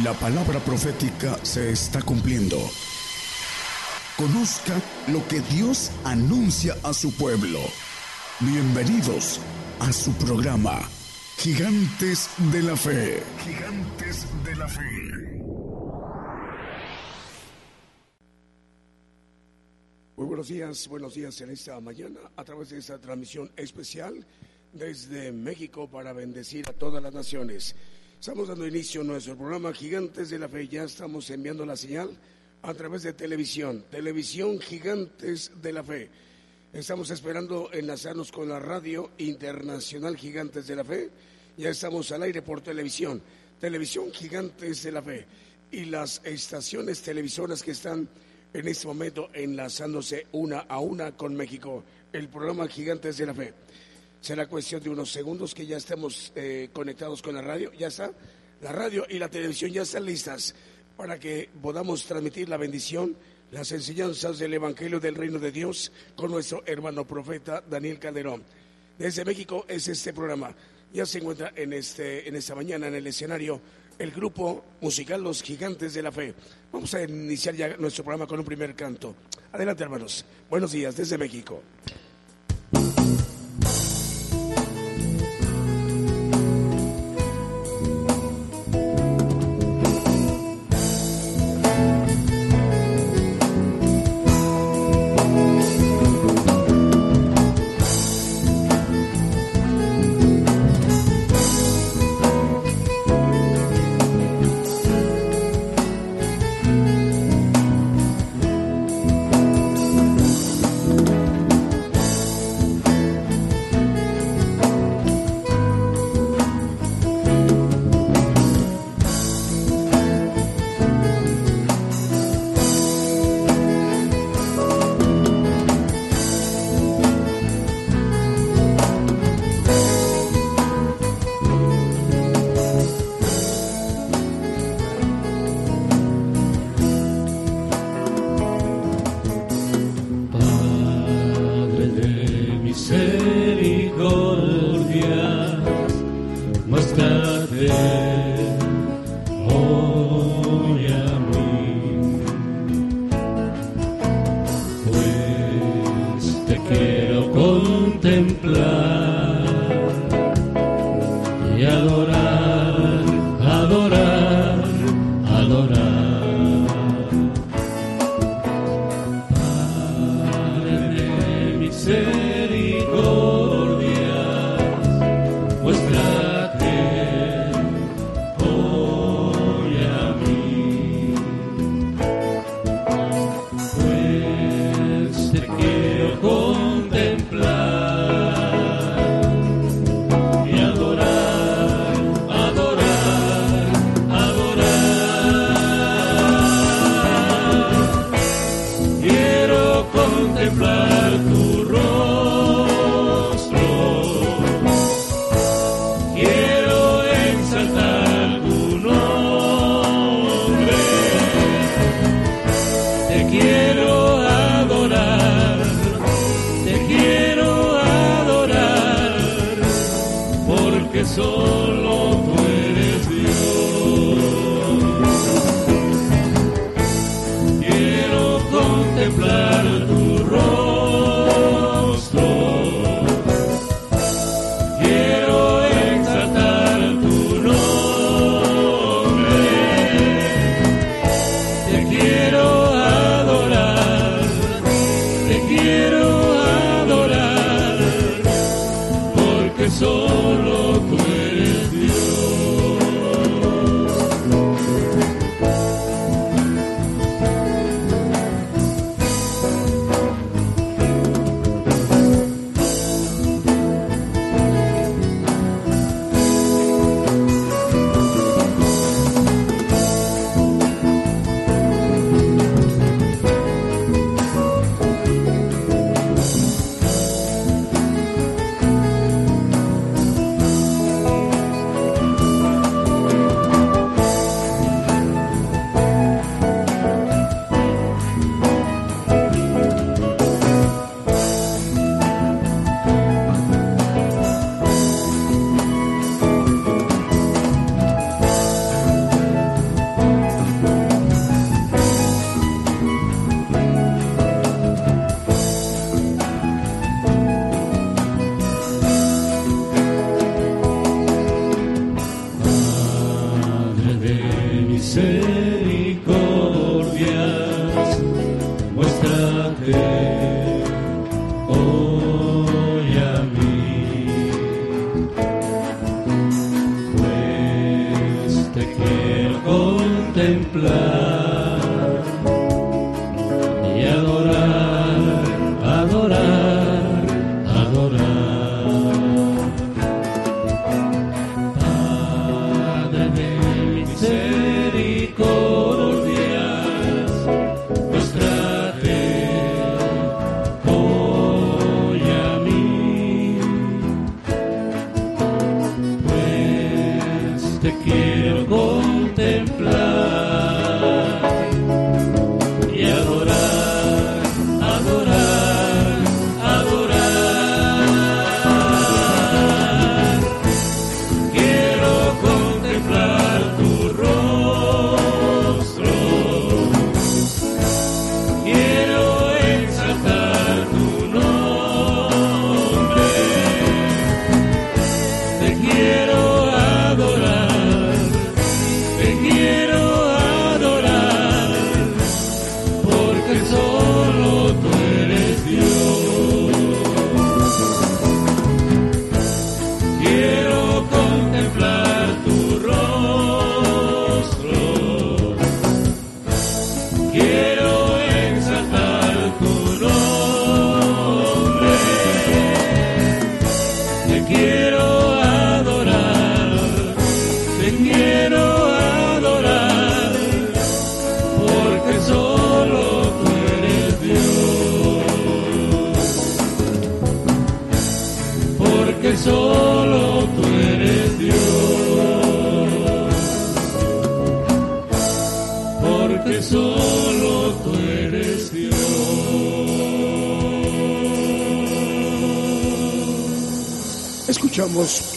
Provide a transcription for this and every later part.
La palabra profética se está cumpliendo. Conozca lo que Dios anuncia a su pueblo. Bienvenidos a su programa, Gigantes de la Fe. Gigantes de la Fe. Muy buenos días, buenos días en esta mañana a través de esta transmisión especial desde México para bendecir a todas las naciones. Estamos dando inicio a nuestro programa Gigantes de la Fe. Ya estamos enviando la señal a través de televisión. Televisión Gigantes de la Fe. Estamos esperando enlazarnos con la radio internacional Gigantes de la Fe. Ya estamos al aire por televisión. Televisión Gigantes de la Fe. Y las estaciones televisoras que están en este momento enlazándose una a una con México. El programa Gigantes de la Fe. Será cuestión de unos segundos que ya estemos eh, conectados con la radio. Ya está. La radio y la televisión ya están listas para que podamos transmitir la bendición, las enseñanzas del Evangelio del Reino de Dios con nuestro hermano profeta Daniel Calderón. Desde México es este programa. Ya se encuentra en, este, en esta mañana en el escenario el grupo musical Los Gigantes de la Fe. Vamos a iniciar ya nuestro programa con un primer canto. Adelante, hermanos. Buenos días desde México.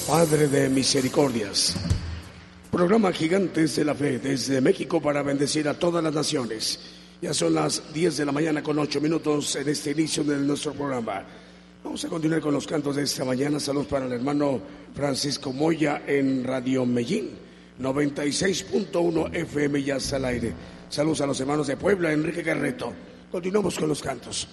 Padre de Misericordias. Programa Gigantes de la Fe desde México para bendecir a todas las naciones. Ya son las 10 de la mañana con 8 minutos en este inicio de nuestro programa. Vamos a continuar con los cantos de esta mañana. Saludos para el hermano Francisco Moya en Radio Medellín, 96.1 FM ya está al aire. Saludos a los hermanos de Puebla, Enrique Garreto. Continuamos con los cantos.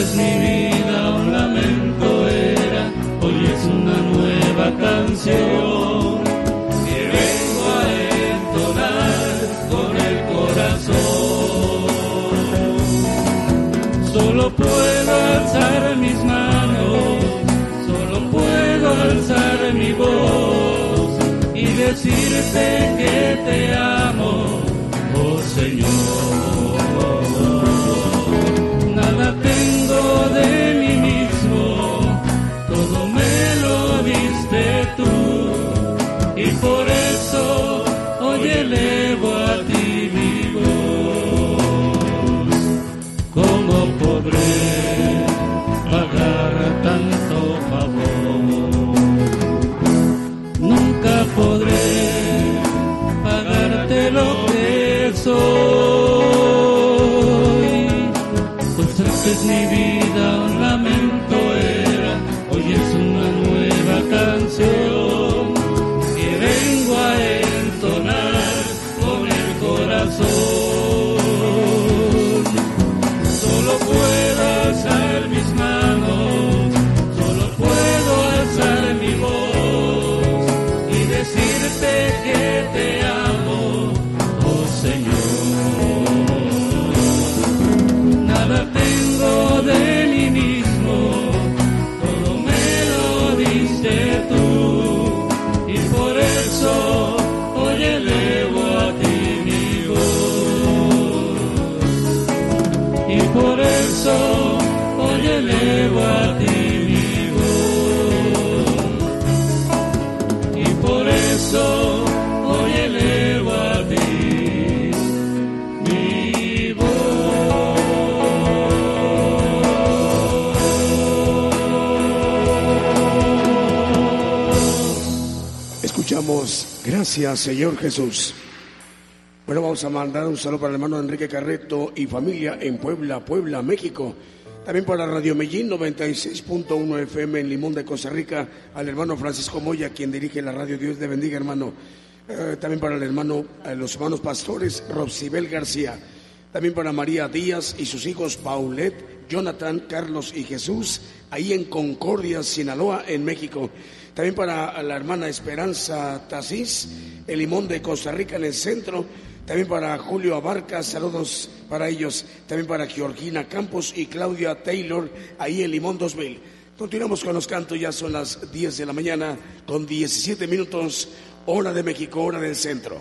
Antes mi vida un lamento era, hoy es una nueva canción que vengo a entonar con el corazón. Solo puedo alzar mis manos, solo puedo alzar mi voz y decirte que te amo, oh Señor. Tú y por eso hoy elevo a ti mi voz. ¿Cómo podré pagar tanto favor? Nunca podré pagarte lo que soy. Pues antes mi vida que te amo, oh Señor. Nada tengo de mí mismo, todo me lo diste tú y por eso hoy elevo a ti mi voz y por eso hoy elevo a ti gracias Señor Jesús. Bueno, vamos a mandar un saludo para el hermano Enrique Carreto y familia en Puebla, Puebla, México. También para Radio Medellín 96.1 FM en Limón de Costa Rica, al hermano Francisco Moya, quien dirige la radio. Dios le bendiga, hermano. Eh, también para el hermano, eh, los hermanos pastores Robsibel García. También para María Díaz y sus hijos Paulette, Jonathan, Carlos y Jesús, ahí en Concordia, Sinaloa, en México. También para la hermana Esperanza Tasís, el limón de Costa Rica en el centro. También para Julio Abarca, saludos para ellos. También para Georgina Campos y Claudia Taylor, ahí en Limón 2000. Continuamos con los cantos, ya son las 10 de la mañana con 17 minutos, hora de México, hora del centro.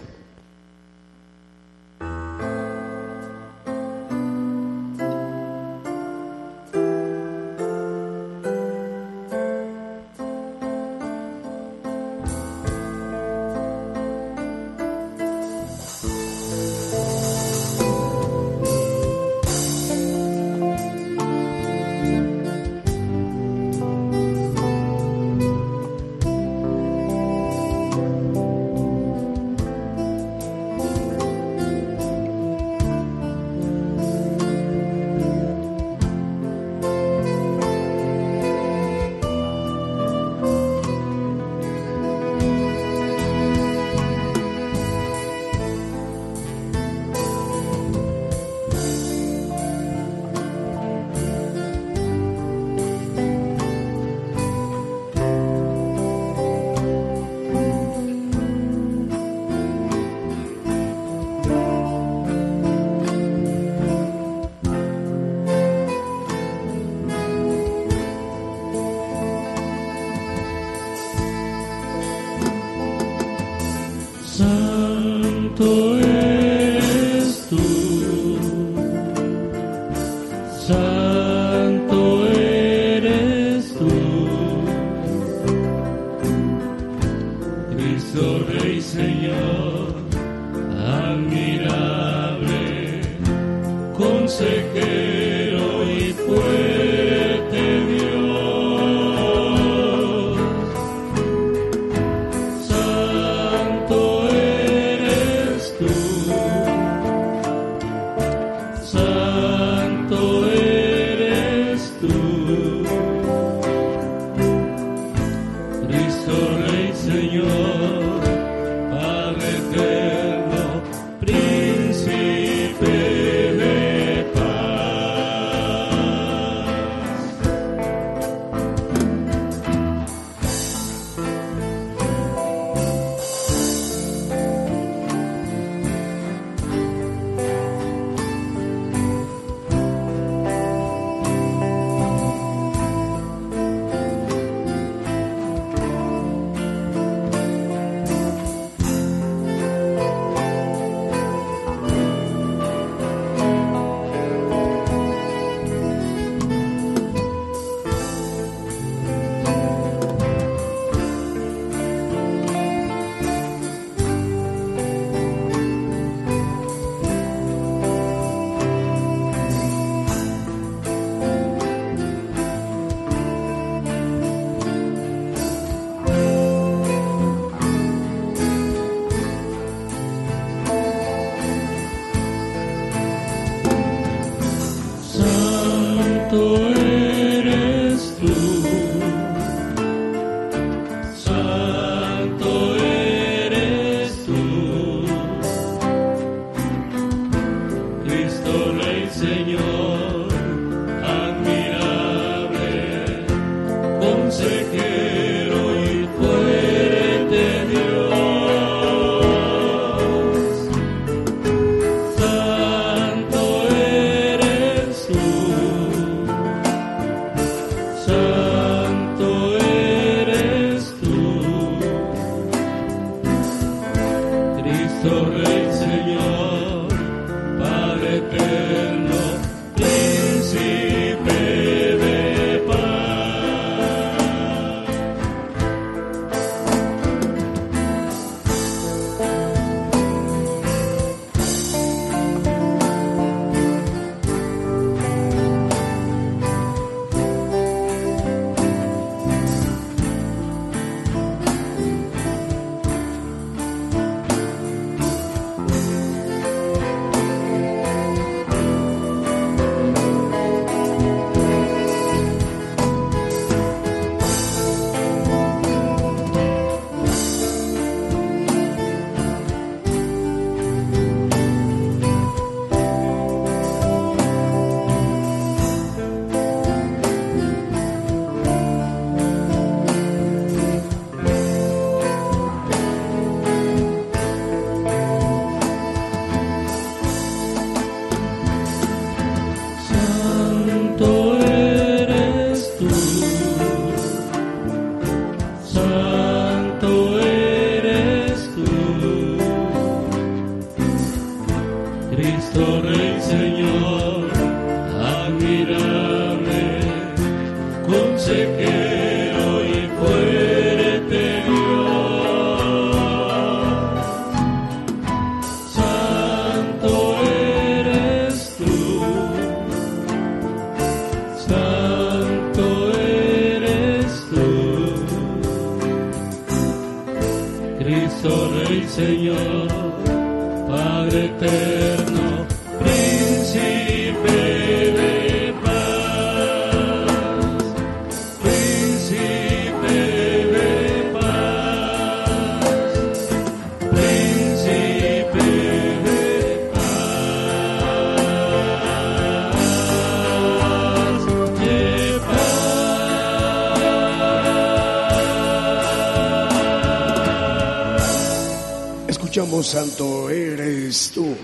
Santo eres tú.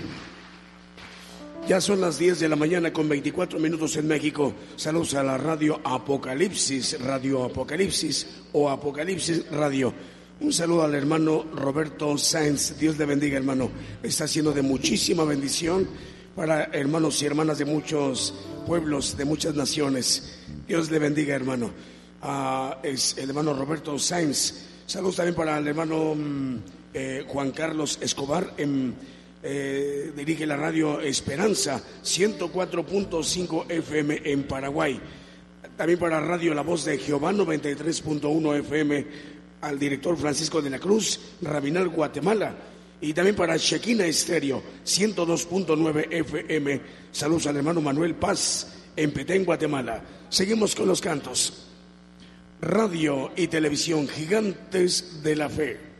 Ya son las 10 de la mañana con 24 minutos en México. Saludos a la radio Apocalipsis, Radio Apocalipsis o Apocalipsis Radio. Un saludo al hermano Roberto Sáenz. Dios le bendiga, hermano. Está siendo de muchísima bendición para hermanos y hermanas de muchos pueblos, de muchas naciones. Dios le bendiga, hermano. Ah, es el hermano Roberto Sáenz. Saludos también para el hermano mm, eh, Juan Carlos Escobar. em, eh, dirige la radio Esperanza 104.5 FM en Paraguay. También para Radio La Voz de Jehová 93.1 FM al director Francisco de la Cruz, Rabinal Guatemala. Y también para Shekina Estéreo 102.9 FM. Saludos al hermano Manuel Paz en Petén, Guatemala. Seguimos con los cantos. Radio y televisión gigantes de la fe.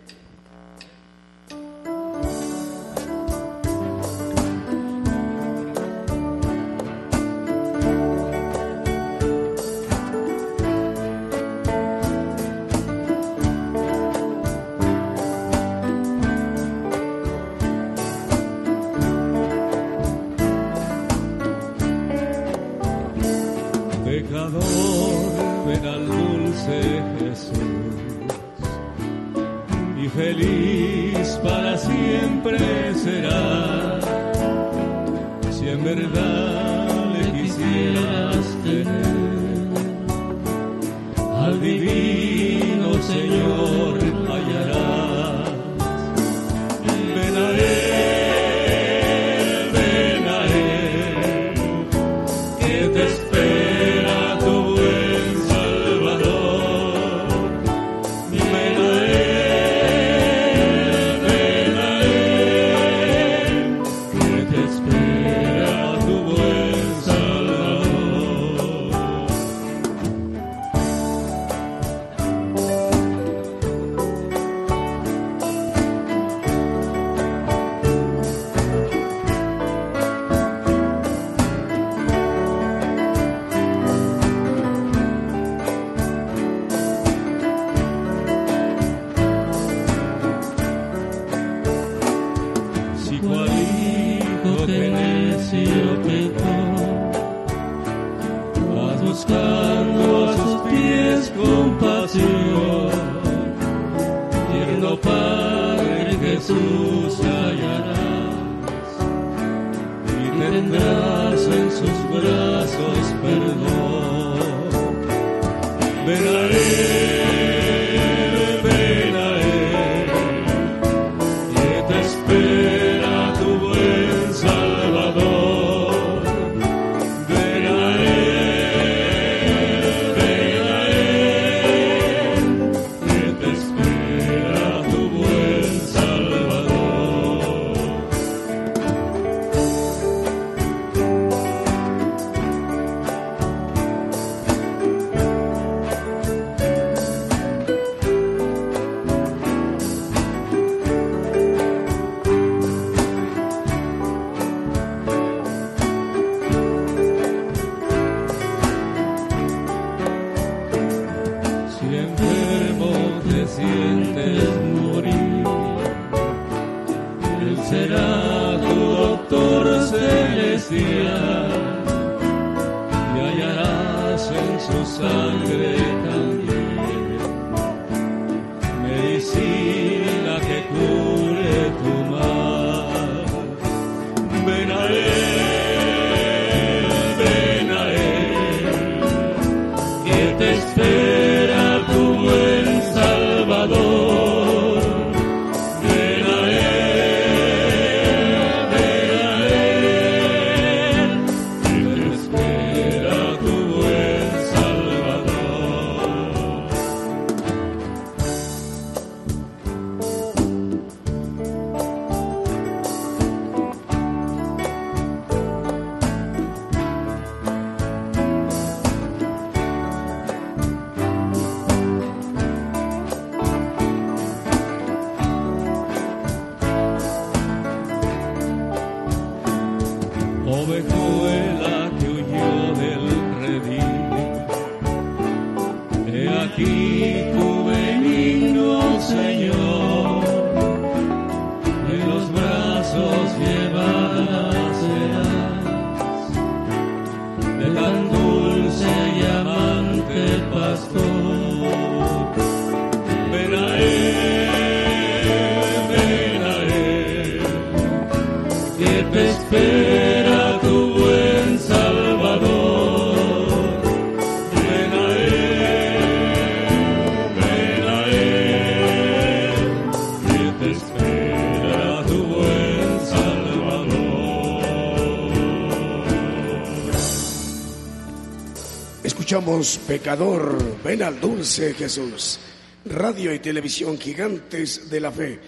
Pecador, ven al dulce Jesús. Radio y televisión gigantes de la fe.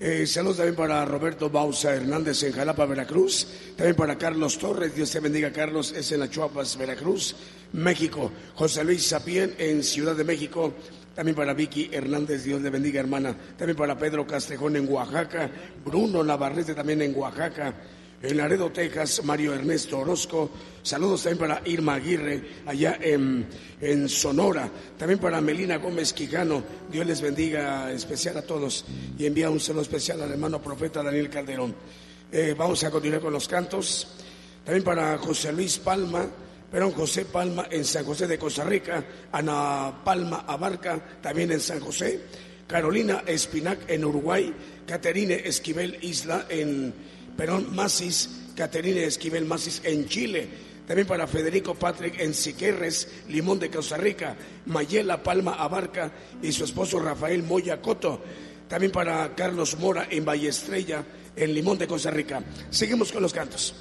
Eh, saludos también para Roberto Bausa Hernández en Jalapa, Veracruz. También para Carlos Torres, Dios te bendiga, Carlos, es en Achuapas, Veracruz, México. José Luis Sapien en Ciudad de México. También para Vicky Hernández, Dios le bendiga, hermana. También para Pedro Castrejón en Oaxaca. Bruno Navarrete también en Oaxaca en Laredo, Texas, Mario Ernesto Orozco. Saludos también para Irma Aguirre, allá en, Sonora. También para Melina Gómez Quijano. Dios les bendiga especial a todos. Y envía un saludo especial al hermano profeta Daniel Calderón. Eh, vamos a continuar con los cantos. También para José Luis Palma. Perón José Palma en San José de Costa Rica. Ana Palma Abarca también en San José. Carolina Espinac en Uruguay. Caterine Esquivel Isla en Perón Masis, Caterina Esquivel Masis en Chile. También para Federico Patrick en Siquerres, Limón de Costa Rica. Mayela Palma Abarca y su esposo Rafael Moya Coto. También para Carlos Mora en Valle Estrella, en Limón de Costa Rica. Seguimos con los cantos.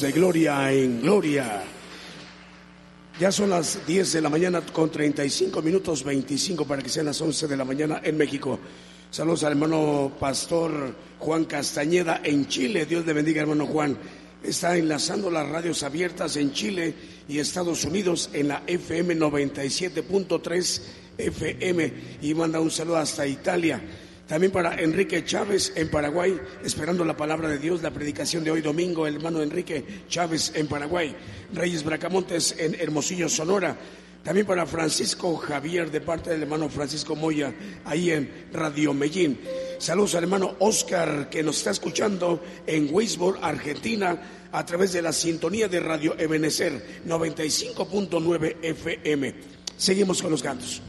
De gloria en gloria. Ya son las 10 de la mañana con 35 minutos 25 para que sean las 11 de la mañana en México. Saludos al hermano pastor Juan Castañeda en Chile. Dios le bendiga, hermano Juan. Está enlazando las radios abiertas en Chile y Estados Unidos en la FM 97.3 FM y manda un saludo hasta Italia. También para Enrique Chávez en Paraguay, esperando la palabra de Dios, la predicación de hoy domingo, el hermano Enrique Chávez en Paraguay. Reyes Bracamontes en Hermosillo, Sonora. También para Francisco Javier, de parte del hermano Francisco Moya, ahí en Radio Medellín. Saludos al hermano Oscar, que nos está escuchando en Weisborg, Argentina, a través de la sintonía de Radio Ebenecer 95.9 FM. Seguimos con los cantos.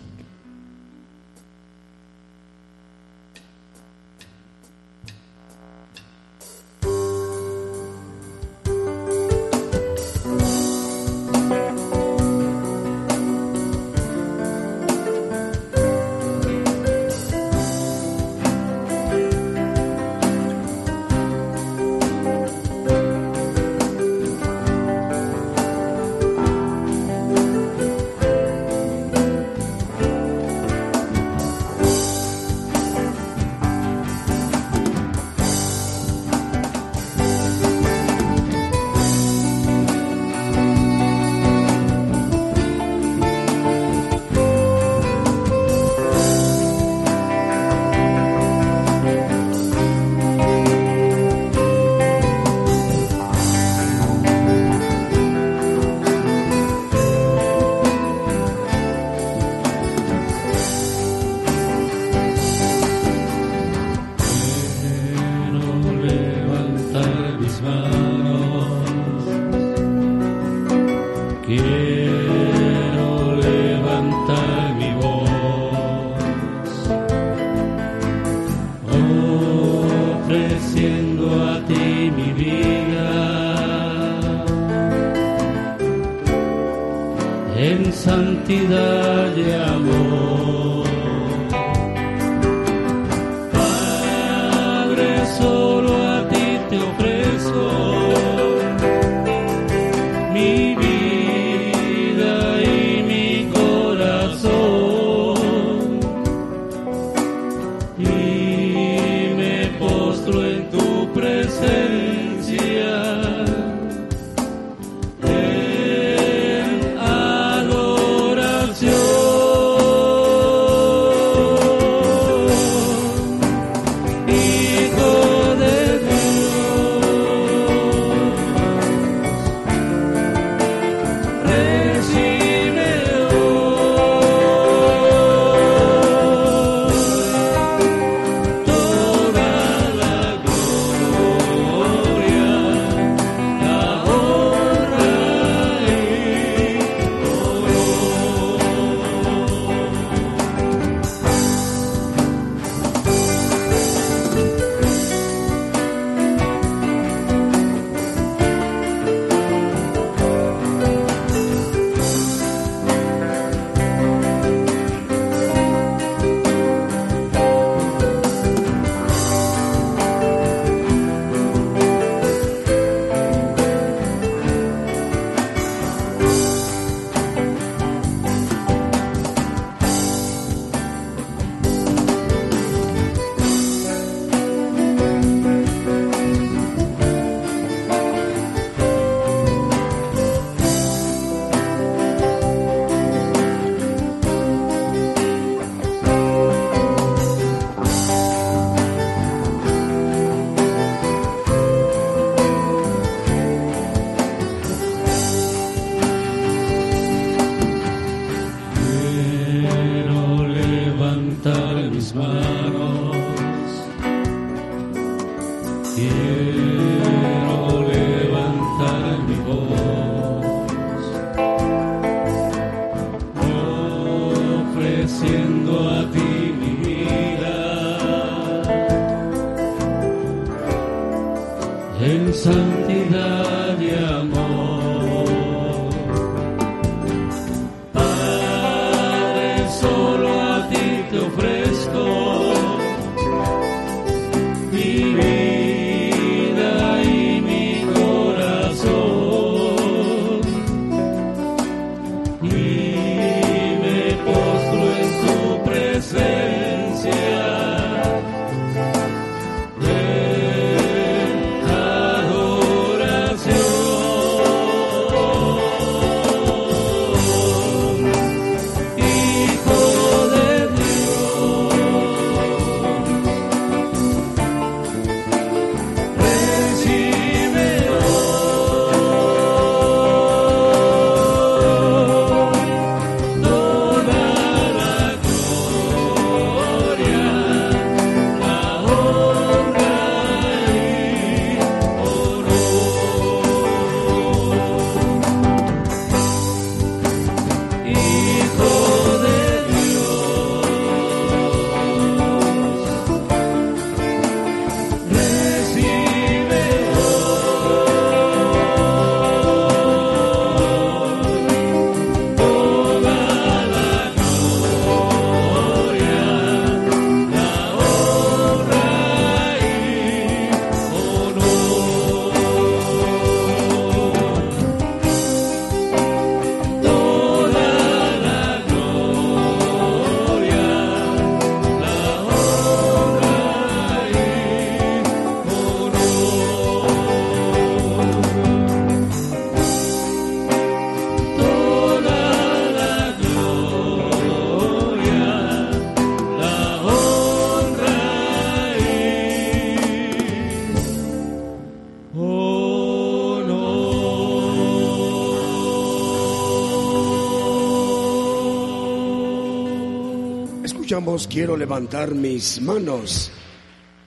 Quiero levantar mis manos.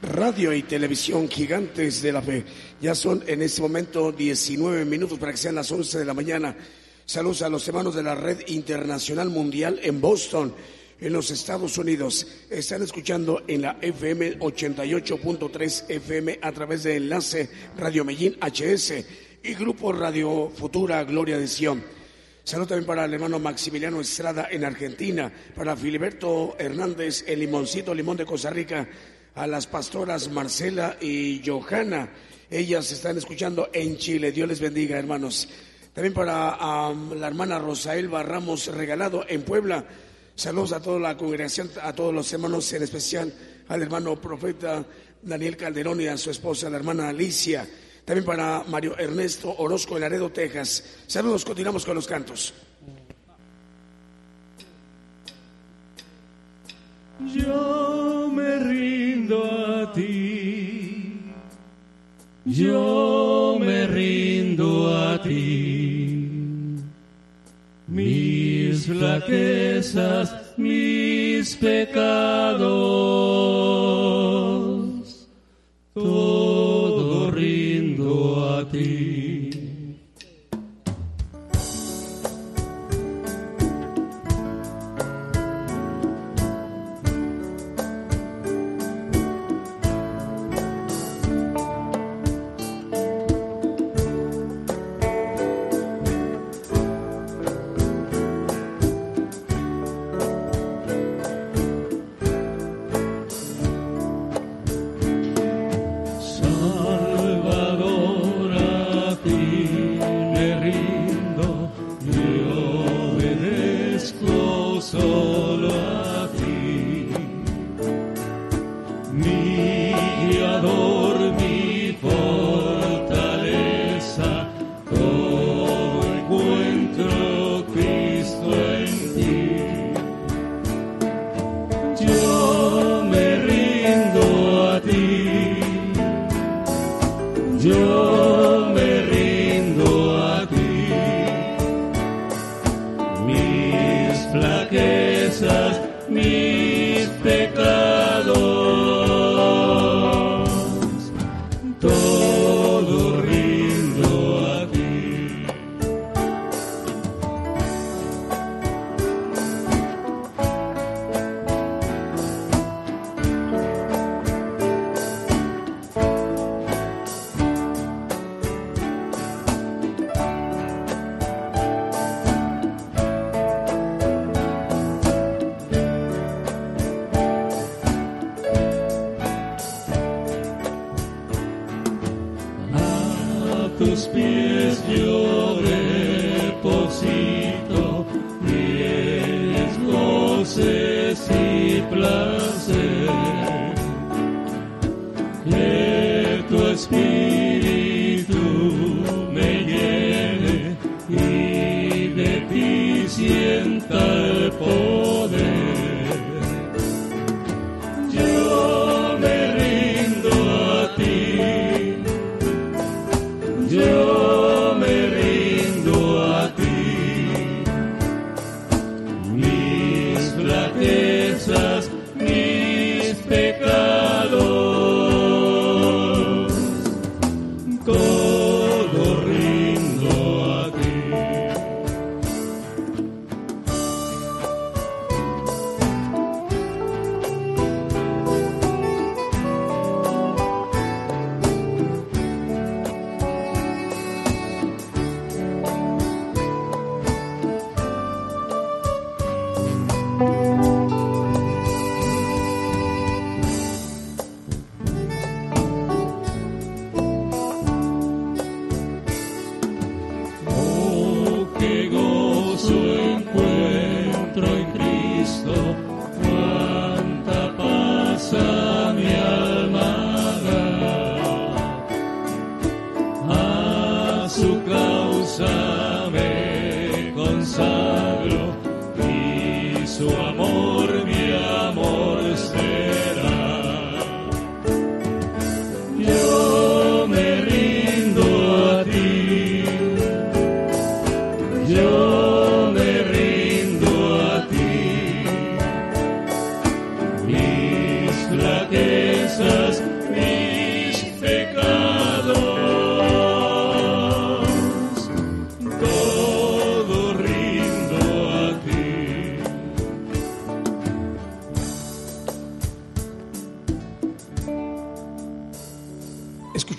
Radio y televisión gigantes de la fe. Ya son en este momento 19 minutos para que sean las 11 de la mañana. Saludos a los hermanos de la Red Internacional Mundial en Boston, en los Estados Unidos. Están escuchando en la FM 88.3 FM a través de enlace Radio Medellín HS y Grupo Radio Futura Gloria de Sion. Saludos también para el hermano Maximiliano Estrada en Argentina, para Filiberto Hernández en Limoncito, Limón de Costa Rica, a las pastoras Marcela y Johanna. Ellas están escuchando en Chile. Dios les bendiga, hermanos. También para la hermana Rosaelba Ramos Regalado en Puebla. Saludos a toda la congregación, a todos los hermanos, en especial al hermano profeta Daniel Calderón y a su esposa, la hermana Alicia. También para Mario Ernesto Orozco en Laredo, Texas. Saludos, continuamos con los cantos. Yo me rindo a ti, yo me rindo a ti. Mis flaquezas, mis pecados, todo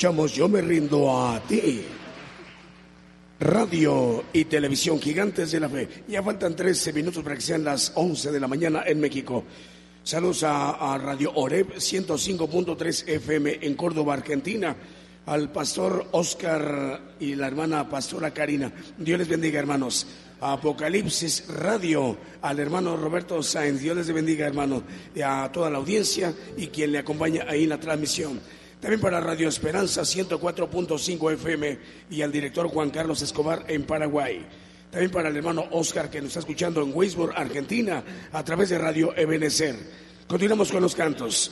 Escuchamos Yo me rindo a ti. Radio y televisión gigantes de la fe. Ya faltan 13 minutos para que sean las 11 de la mañana en México. Saludos a, Radio Oreb 105.3 FM en Córdoba, Argentina. Al pastor Oscar y la hermana pastora Karina. Dios les bendiga, hermanos. Apocalipsis Radio, al hermano Roberto Sáenz. Dios les bendiga, hermano. Y a toda la audiencia y quien le acompaña ahí en la transmisión. También para Radio Esperanza 104.5 FM y al director Juan Carlos Escobar en Paraguay. También para el hermano Oscar que nos está escuchando en Weisburg, Argentina, a través de Radio Ebenezer. Continuamos con los cantos.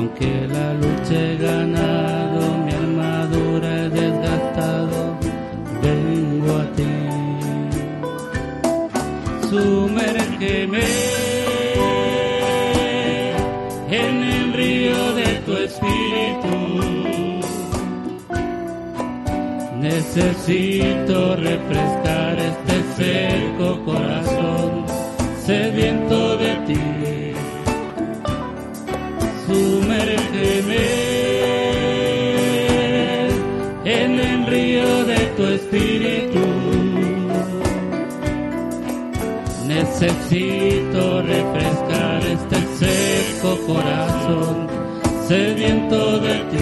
Aunque la lucha he ganado, mi armadura he desgastado, vengo a ti sumérgeme en el río de tu espíritu. Necesito refrescar este seco Necesito refrescar este seco corazón sediento de ti.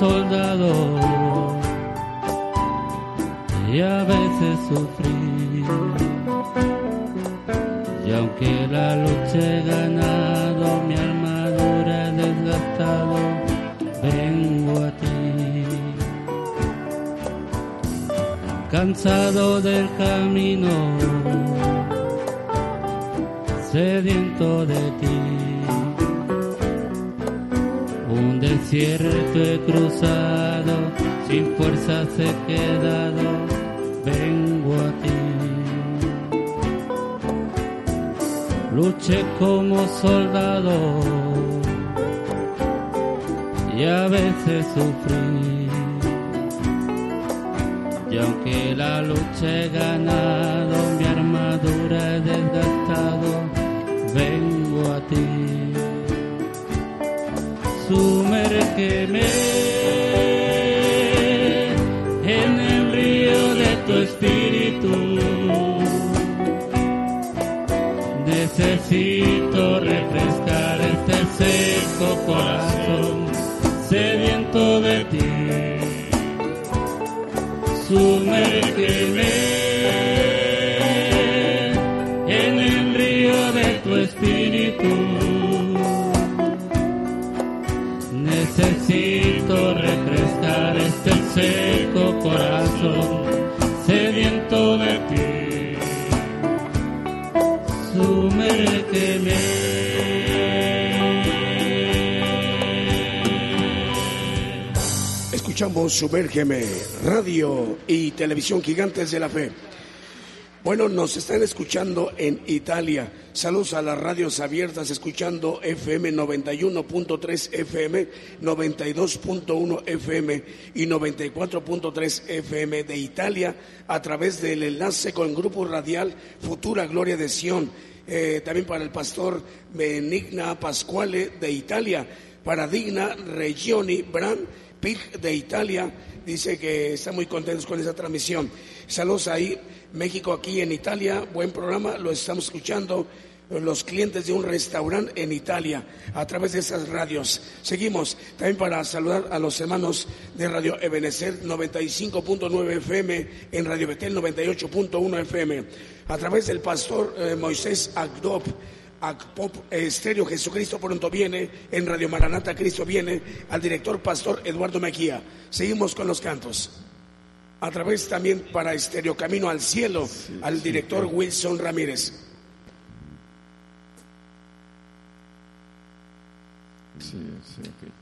soldado. Subérgeme, radio y televisión gigantes de la fe. Bueno, nos están escuchando en Italia. Saludos a las radios abiertas, escuchando FM 91.3 FM, 92.1 FM y 94.3 FM de Italia a través del enlace con grupo radial Futura Gloria de Sion. Eh, también para el pastor Benigna Pasquale de Italia, para Digna Regioni Bran PIC de Italia. Dice que está muy contentos con esa transmisión. Saludos ahí, México aquí en Italia. Buen programa, lo estamos escuchando los clientes de un restaurante en Italia a través de esas radios. Seguimos también para saludar a los hermanos de Radio Ebenecer 95.9 FM en Radio Betel 98.1 FM a través del pastor eh, Moisés Agdop. Pop Estéreo Jesucristo pronto viene, en Radio Maranata Cristo viene, al director pastor Eduardo Mejía. Seguimos con los cantos. A través también para Estéreo Camino al Cielo, al director Wilson Ramírez. Sí, sí, ok.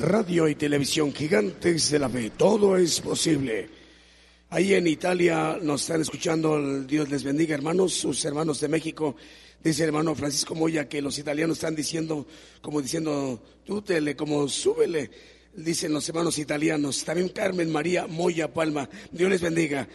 Radio y televisión gigantes de la fe. Todo es posible. Ahí en Italia nos están escuchando, Dios les bendiga hermanos, sus hermanos de México. Dice el hermano Francisco Moya que los italianos están diciendo, como diciendo, tútele, como súbele. Dicen los hermanos italianos. También Carmen María Moya Palma. Dios les bendiga.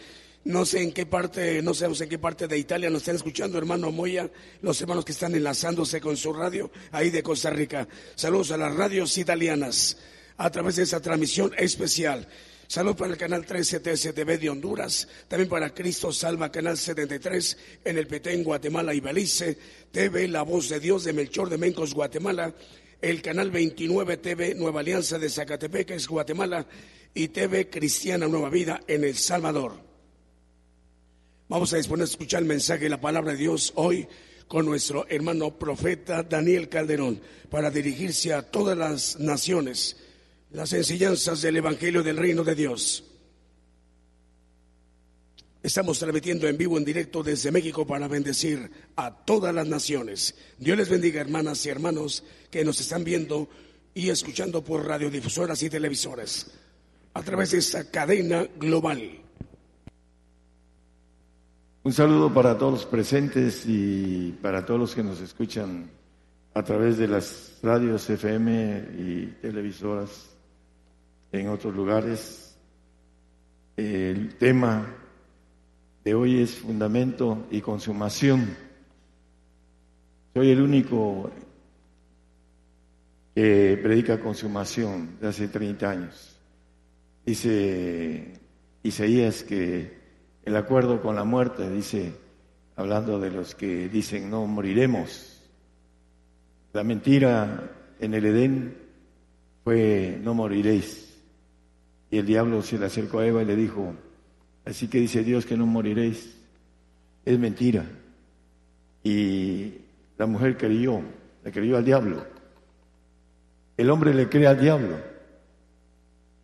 No sé en qué parte, no sabemos en qué parte de Italia nos están escuchando, hermano Moya, los hermanos que están enlazándose con su radio ahí de Costa Rica. Saludos a las radios italianas a través de esta transmisión especial. Saludos para el canal 13 TSTV de Honduras, también para Cristo Salva, canal 73 en el Petén, Guatemala y Belice, TV La Voz de Dios de Melchor de Mencos, Guatemala, el canal 29 TV Nueva Alianza de Zacatepec, Guatemala, y TV Cristiana Nueva Vida en El Salvador. Vamos a disponer a escuchar el mensaje de la palabra de Dios hoy con nuestro hermano profeta Daniel Calderón para dirigirse a todas las naciones, las enseñanzas del Evangelio del Reino de Dios. Estamos transmitiendo en vivo, en directo desde México para bendecir a todas las naciones. Dios les bendiga, hermanas y hermanos que nos están viendo y escuchando por radiodifusoras y televisoras a través de esta cadena global. Un saludo para todos los presentes y para todos los que nos escuchan a través de las radios FM y televisoras en otros lugares. El tema de hoy es fundamento y consumación. Soy el único que predica consumación de hace 30 años. Dice Isaías que el acuerdo con la muerte, dice, hablando de los que dicen no moriremos. La mentira en el Edén fue no moriréis. Y el diablo se le acercó a Eva y le dijo, así que dice Dios que no moriréis. Es mentira. Y la mujer creyó, le creyó al diablo. El hombre le cree al diablo,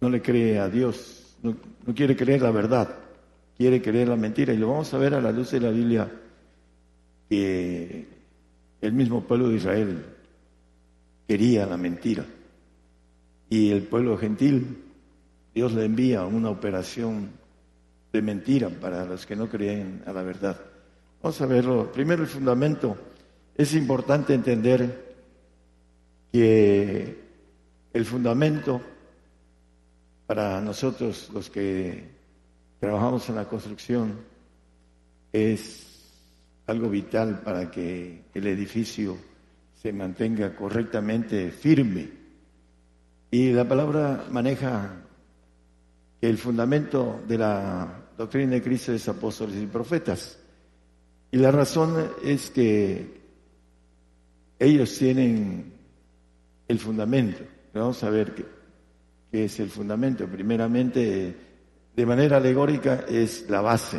no le cree a Dios, no, no quiere creer la verdad quiere creer la mentira. Y lo vamos a ver a la luz de la Biblia que el mismo pueblo de Israel quería la mentira. Y el pueblo gentil, Dios le envía una operación de mentira para los que no creen a la verdad. Vamos a verlo. Primero el fundamento. Es importante entender que el fundamento para nosotros los que trabajamos en la construcción es algo vital para que el edificio se mantenga correctamente firme. Y la palabra maneja que el fundamento de la doctrina de Cristo es apóstoles y profetas. Y la razón es que ellos tienen el fundamento. Vamos a ver qué, es el fundamento. Primeramente, de manera alegórica es la base,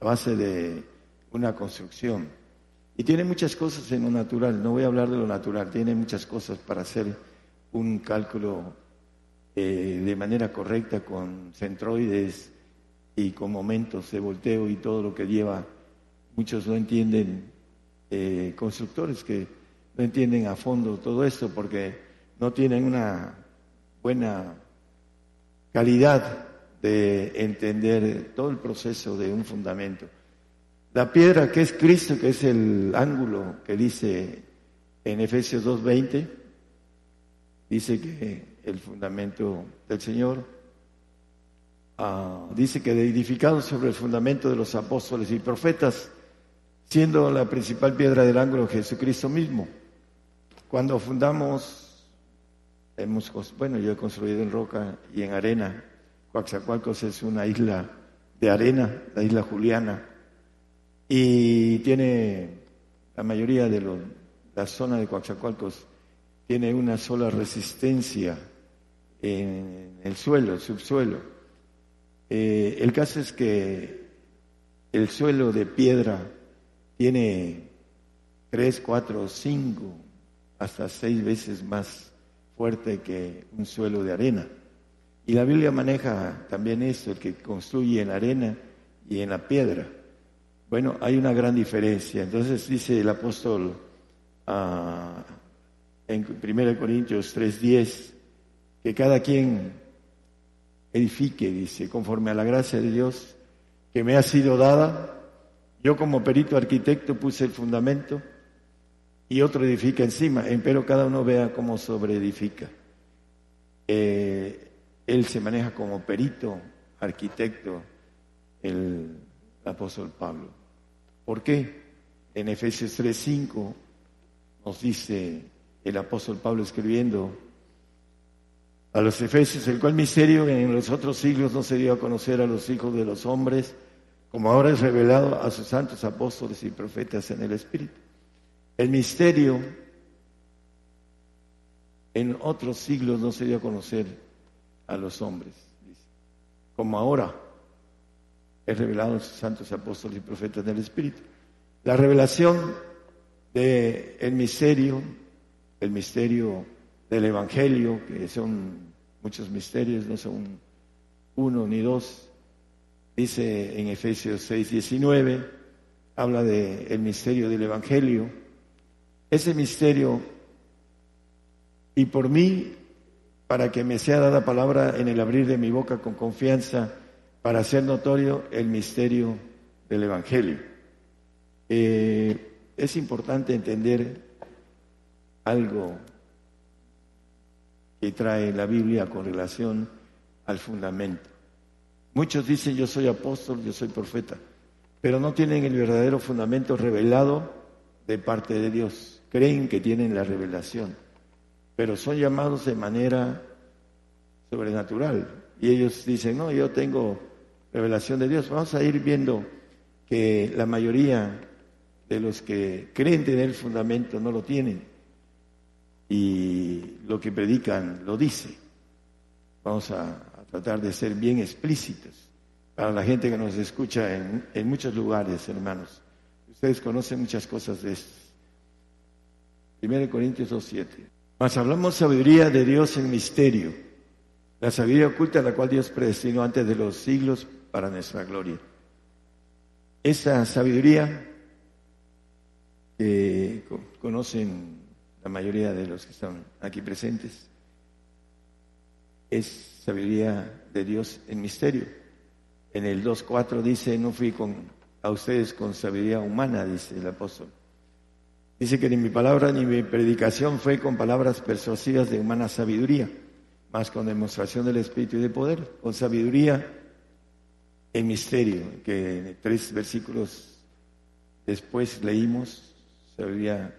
la base de una construcción. Y tiene muchas cosas en lo natural, no voy a hablar de lo natural, tiene muchas cosas para hacer un cálculo eh, de manera correcta con centroides y con momentos de volteo y todo lo que lleva. Muchos no entienden, eh, constructores que no entienden a fondo todo esto porque no tienen una buena calidad de entender todo el proceso de un fundamento. La piedra que es Cristo, que es el ángulo que dice en Efesios 2.20, dice que el fundamento del Señor, ah, dice que edificado sobre el fundamento de los apóstoles y profetas, siendo la principal piedra del ángulo Jesucristo mismo. Cuando fundamos, hemos, bueno, yo he construido en roca y en arena, Coaxacualcos es una isla de arena, la isla Juliana, y tiene la mayoría de los, la zona de Coaxacualcos tiene una sola resistencia en el suelo, el subsuelo. Eh, el caso es que el suelo de piedra tiene tres, cuatro, cinco, hasta seis veces más fuerte que un suelo de arena. Y la Biblia maneja también esto, el que construye en arena y en la piedra. Bueno, hay una gran diferencia. Entonces dice el apóstol ah, en 1 Corintios 3:10, que cada quien edifique, dice, conforme a la gracia de Dios que me ha sido dada. Yo como perito arquitecto puse el fundamento y otro edifica encima, pero cada uno vea cómo sobreedifica. Eh, él se maneja como perito, arquitecto, el apóstol Pablo. ¿Por qué? En Efesios 3:5 nos dice el apóstol Pablo escribiendo a los Efesios, el cual misterio en los otros siglos no se dio a conocer a los hijos de los hombres, como ahora es revelado a sus santos apóstoles y profetas en el Espíritu. El misterio en otros siglos no se dio a conocer a los hombres, como ahora es revelado a sus santos apóstoles y profetas en el Espíritu. La revelación del el misterio, el misterio del Evangelio, que son muchos misterios, no son uno ni dos, dice en Efesios 6, 19, habla del el misterio del Evangelio. Ese misterio, y por mí, para que me sea dada palabra en el abrir de mi boca con confianza, para hacer notorio el misterio del Evangelio. Eh, es importante entender algo que trae la Biblia con relación al fundamento. Muchos dicen yo soy apóstol, yo soy profeta, pero no tienen el verdadero fundamento revelado de parte de Dios. Creen que tienen la revelación, pero son llamados de manera sobrenatural. Y ellos dicen, no, yo tengo revelación de Dios. Vamos a ir viendo que la mayoría de los que creen tener el fundamento no lo tienen y lo que predican lo dice. Vamos a, tratar de ser bien explícitos para la gente que nos escucha en, en muchos lugares, hermanos. Ustedes conocen muchas cosas de esto. 1 Corintios 2.7. Mas hablamos sabiduría de Dios en misterio, la sabiduría oculta la cual Dios predestinó antes de los siglos para nuestra gloria. Esa sabiduría que conocen la mayoría de los que están aquí presentes, es sabiduría de Dios en misterio. En el 2.4 dice, no fui con, a ustedes con sabiduría humana, dice el apóstol. Dice que ni mi palabra ni mi predicación fue con palabras persuasivas de humana sabiduría, más con demostración del Espíritu y de poder, con sabiduría en misterio, que tres versículos después leímos, sabiduría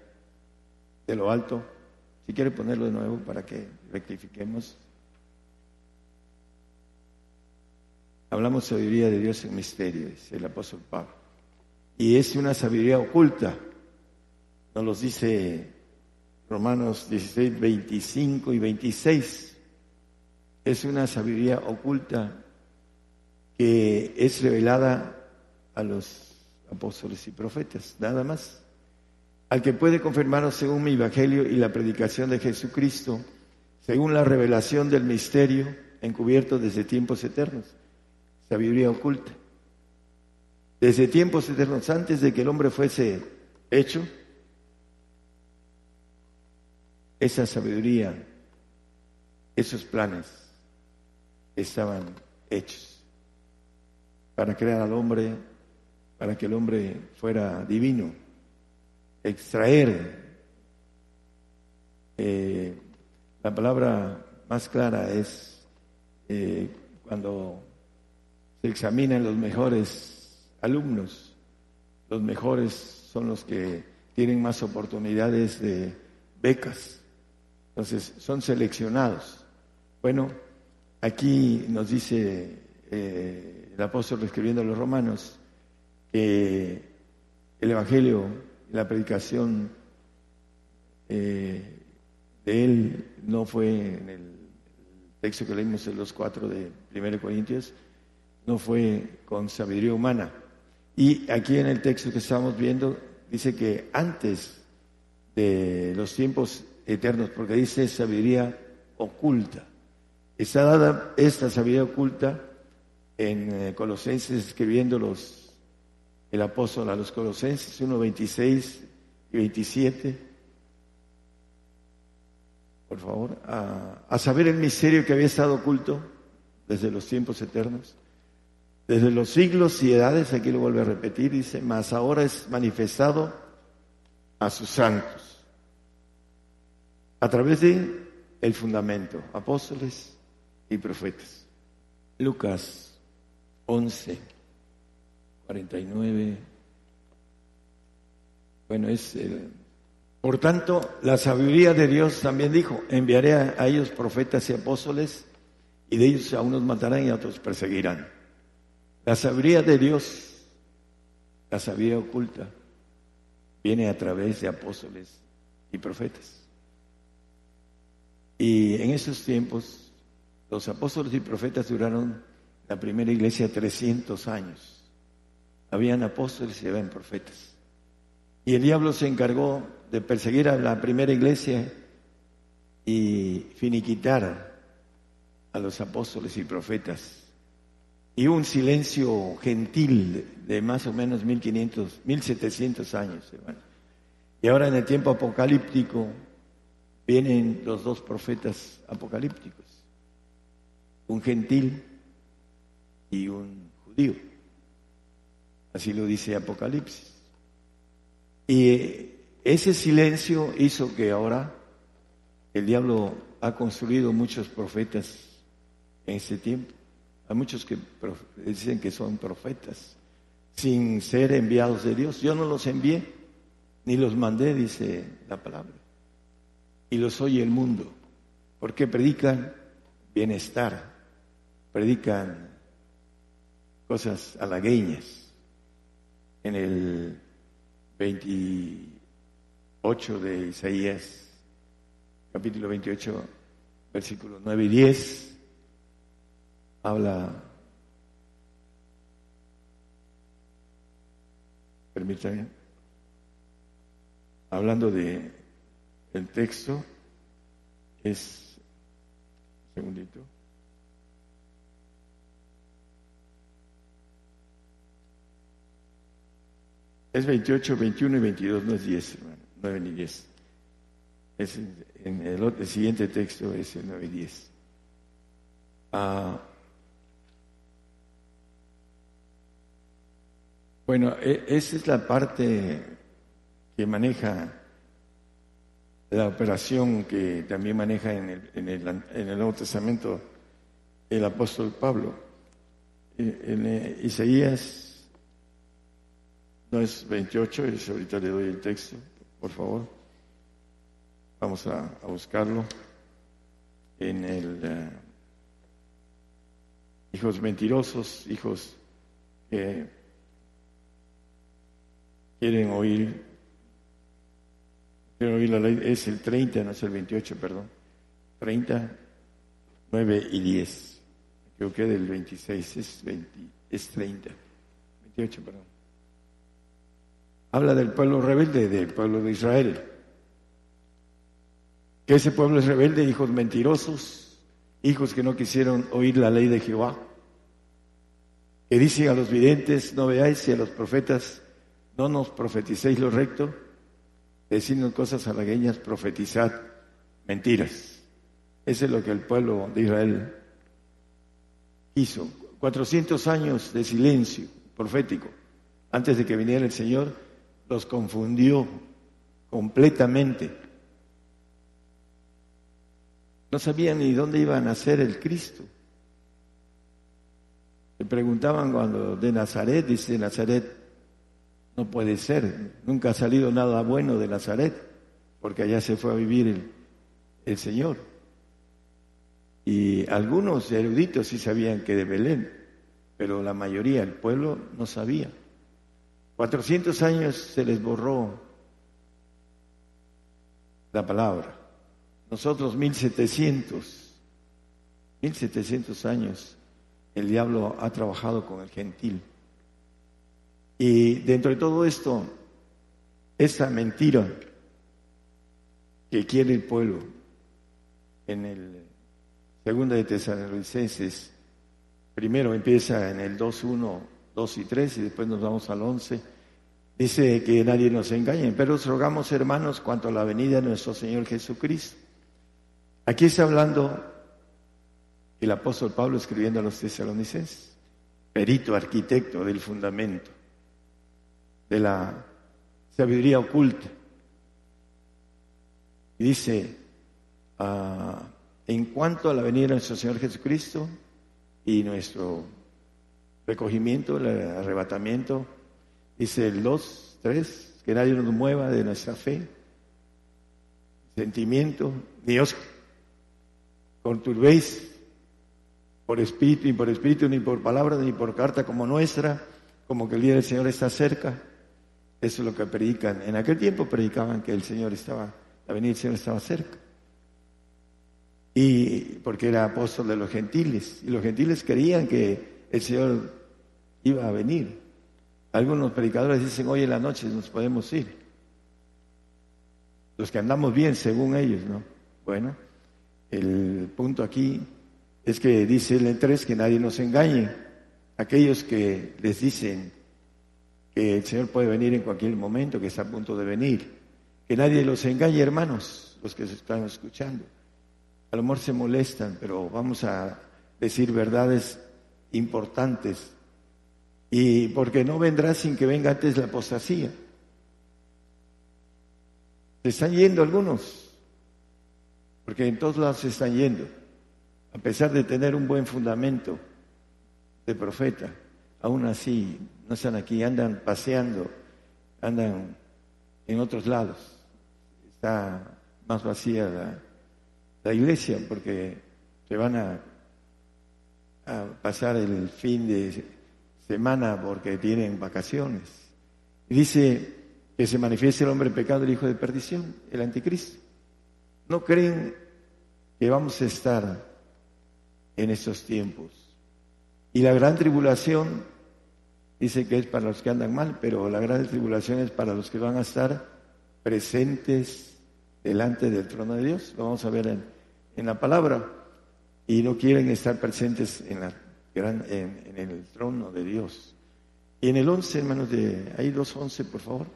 de lo alto. Si quiere ponerlo de nuevo para que rectifiquemos. Hablamos sabiduría de Dios en misterio, dice el apóstol Pablo. Y es una sabiduría oculta. Nos los dice Romanos 16, 25 y 26. Es una sabiduría oculta que es revelada a los apóstoles y profetas, nada más al que puede confirmaros según mi evangelio y la predicación de Jesucristo, según la revelación del misterio encubierto desde tiempos eternos, sabiduría oculta. Desde tiempos eternos, antes de que el hombre fuese hecho, esa sabiduría, esos planes estaban hechos para crear al hombre, para que el hombre fuera divino extraer. Eh, la palabra más clara es eh, cuando se examinan los mejores alumnos. Los mejores son los que tienen más oportunidades de becas. Entonces, son seleccionados. Bueno, aquí nos dice eh, el apóstol escribiendo a los romanos que el Evangelio la predicación eh, de él no fue en el texto que leímos en los cuatro de 1 Corintios, no fue con sabiduría humana. Y aquí en el texto que estamos viendo dice que antes de los tiempos eternos, porque dice sabiduría oculta. Está dada esta sabiduría oculta en eh, Colosenses escribiendo los el apóstol a los Colosenses 1, 26 y 27. por favor, a, saber el misterio que había estado oculto desde los tiempos eternos, desde los siglos y edades, aquí lo vuelve a repetir, dice, mas ahora es manifestado a sus santos, a través de el fundamento, apóstoles y profetas. Lucas 11, 49. Bueno, es por tanto, la sabiduría de Dios también dijo, enviaré a, ellos profetas y apóstoles, y de ellos a unos matarán y a otros perseguirán. La sabiduría de Dios, la sabiduría oculta, viene a través de apóstoles y profetas. Y en esos tiempos, los apóstoles y profetas duraron la primera iglesia 300 años. Habían apóstoles y habían profetas. Y el diablo se encargó de perseguir a la primera iglesia y finiquitar a los apóstoles y profetas. Y un silencio gentil de más o menos 1500, 1700 años. Y ahora en el tiempo apocalíptico vienen los dos profetas apocalípticos, un gentil y un judío. Así lo dice Apocalipsis. Y ese silencio hizo que ahora el diablo ha construido muchos profetas en ese tiempo. Hay muchos que dicen que son profetas sin ser enviados de Dios. Yo no los envié, ni los mandé, dice la palabra. Y los oye el mundo, porque predican bienestar, predican cosas halagueñas. En el 28 de Isaías, capítulo 28, versículos 9 y 10, habla, permítanme, hablando de el texto, es, un segundito, Es 28, 21 y 22, no es 10, hermano, 9 ni 10. Es en el, siguiente texto es el 9 y 10. Ah, bueno, e, esa es la parte que maneja la operación que también maneja en el, en el, en el Nuevo Testamento el apóstol Pablo. En, en Isaías no es 28, es, ahorita le doy el texto, por favor. Vamos a, buscarlo en el eh, hijos mentirosos, hijos que quieren oír, quieren oír la ley, es el 30, no es el 28, perdón. 30, 9 y 10. Creo que del 26 es, 20, es 30. 28, perdón habla del pueblo rebelde, del pueblo de Israel. Que ese pueblo es rebelde, hijos mentirosos, hijos que no quisieron oír la ley de Jehová. Que dicen a los videntes, no veáis, y a los profetas, no nos profeticéis lo recto, decidnos cosas halagueñas, profetizad mentiras. Eso es lo que el pueblo de Israel hizo. 400 años de silencio profético antes de que viniera el Señor los confundió completamente. No sabían ni dónde iba a nacer el Cristo. Le preguntaban cuando de Nazaret, dice Nazaret, no puede ser, nunca ha salido nada bueno de Nazaret, porque allá se fue a vivir el, el Señor. Y algunos eruditos sí sabían que de Belén, pero la mayoría, el pueblo, no sabía. 400 años se les borró la palabra. Nosotros 1700, 1700 años el diablo ha trabajado con el gentil. Y dentro de todo esto, esa mentira que quiere el pueblo en el segundo de Tesalonicenses, primero empieza en el 2.1 2 y 3 y después nos vamos al 11. Dice que nadie nos engañe, pero os rogamos, hermanos, cuanto a la venida de nuestro Señor Jesucristo Aquí está hablando el apóstol Pablo escribiendo a los tesalonicenses, perito, arquitecto del fundamento, de la sabiduría oculta. Y dice, ah, en cuanto a la venida de nuestro Señor Jesucristo y nuestro recogimiento, el arrebatamiento, dice el 2, 3, que nadie nos mueva de nuestra fe, sentimiento, Dios conturbéis por espíritu, ni por espíritu, ni por palabra, ni por carta como nuestra, como que el día del Señor está cerca. Eso es lo que predican. En aquel tiempo predicaban que el Señor estaba, la venida del Señor estaba cerca. Y porque era apóstol de los gentiles. Y los gentiles creían que el Señor iba a venir. Algunos predicadores dicen, hoy en la noche nos podemos ir. Los que andamos bien, según ellos, ¿no? Bueno, el punto aquí es que dice el 3 que nadie nos engañe. Aquellos que les dicen que el Señor puede venir en cualquier momento, que está a punto de venir. Que nadie los engañe, hermanos, los que se están escuchando. A lo mejor se molestan, pero vamos a decir verdades importantes. Y porque no vendrá sin que venga antes la apostasía. Se están yendo algunos, porque en todos lados se están yendo a pesar de tener un buen fundamento de profeta, aún así no están aquí, andan paseando, andan en otros lados. Está más vacía la, iglesia porque se van a, pasar el fin de semana porque tienen vacaciones. Y dice que se manifieste el hombre pecado, el hijo de perdición, el anticristo. ¿No creen que vamos a estar en estos tiempos. Y la gran tribulación dice que es para los que andan mal, pero la gran tribulación es para los que van a estar presentes delante del trono de Dios. Lo vamos a ver en, la palabra. Y no quieren estar presentes en, la gran, en, el trono de Dios. Y en el 11, hermanos, de ahí dos once, por favor.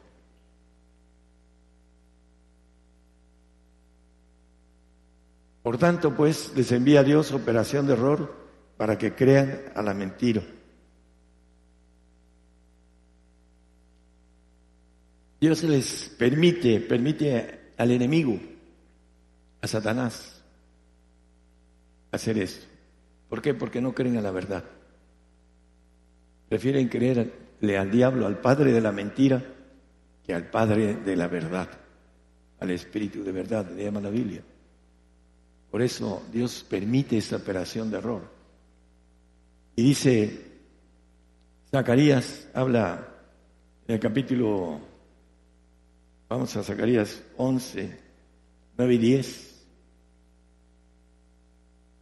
Por tanto, pues, les envía a Dios operación de error para que crean a la mentira. Dios les permite, permite al enemigo, a Satanás, hacer esto. ¿Por qué? Porque no creen a la verdad. Prefieren creerle al diablo, al padre de la mentira, que al padre de la verdad, al espíritu de verdad, le llama la Biblia. Por eso Dios permite esta operación de error. Y dice, Zacarías habla en el capítulo, vamos a Zacarías 11, 9 y 10,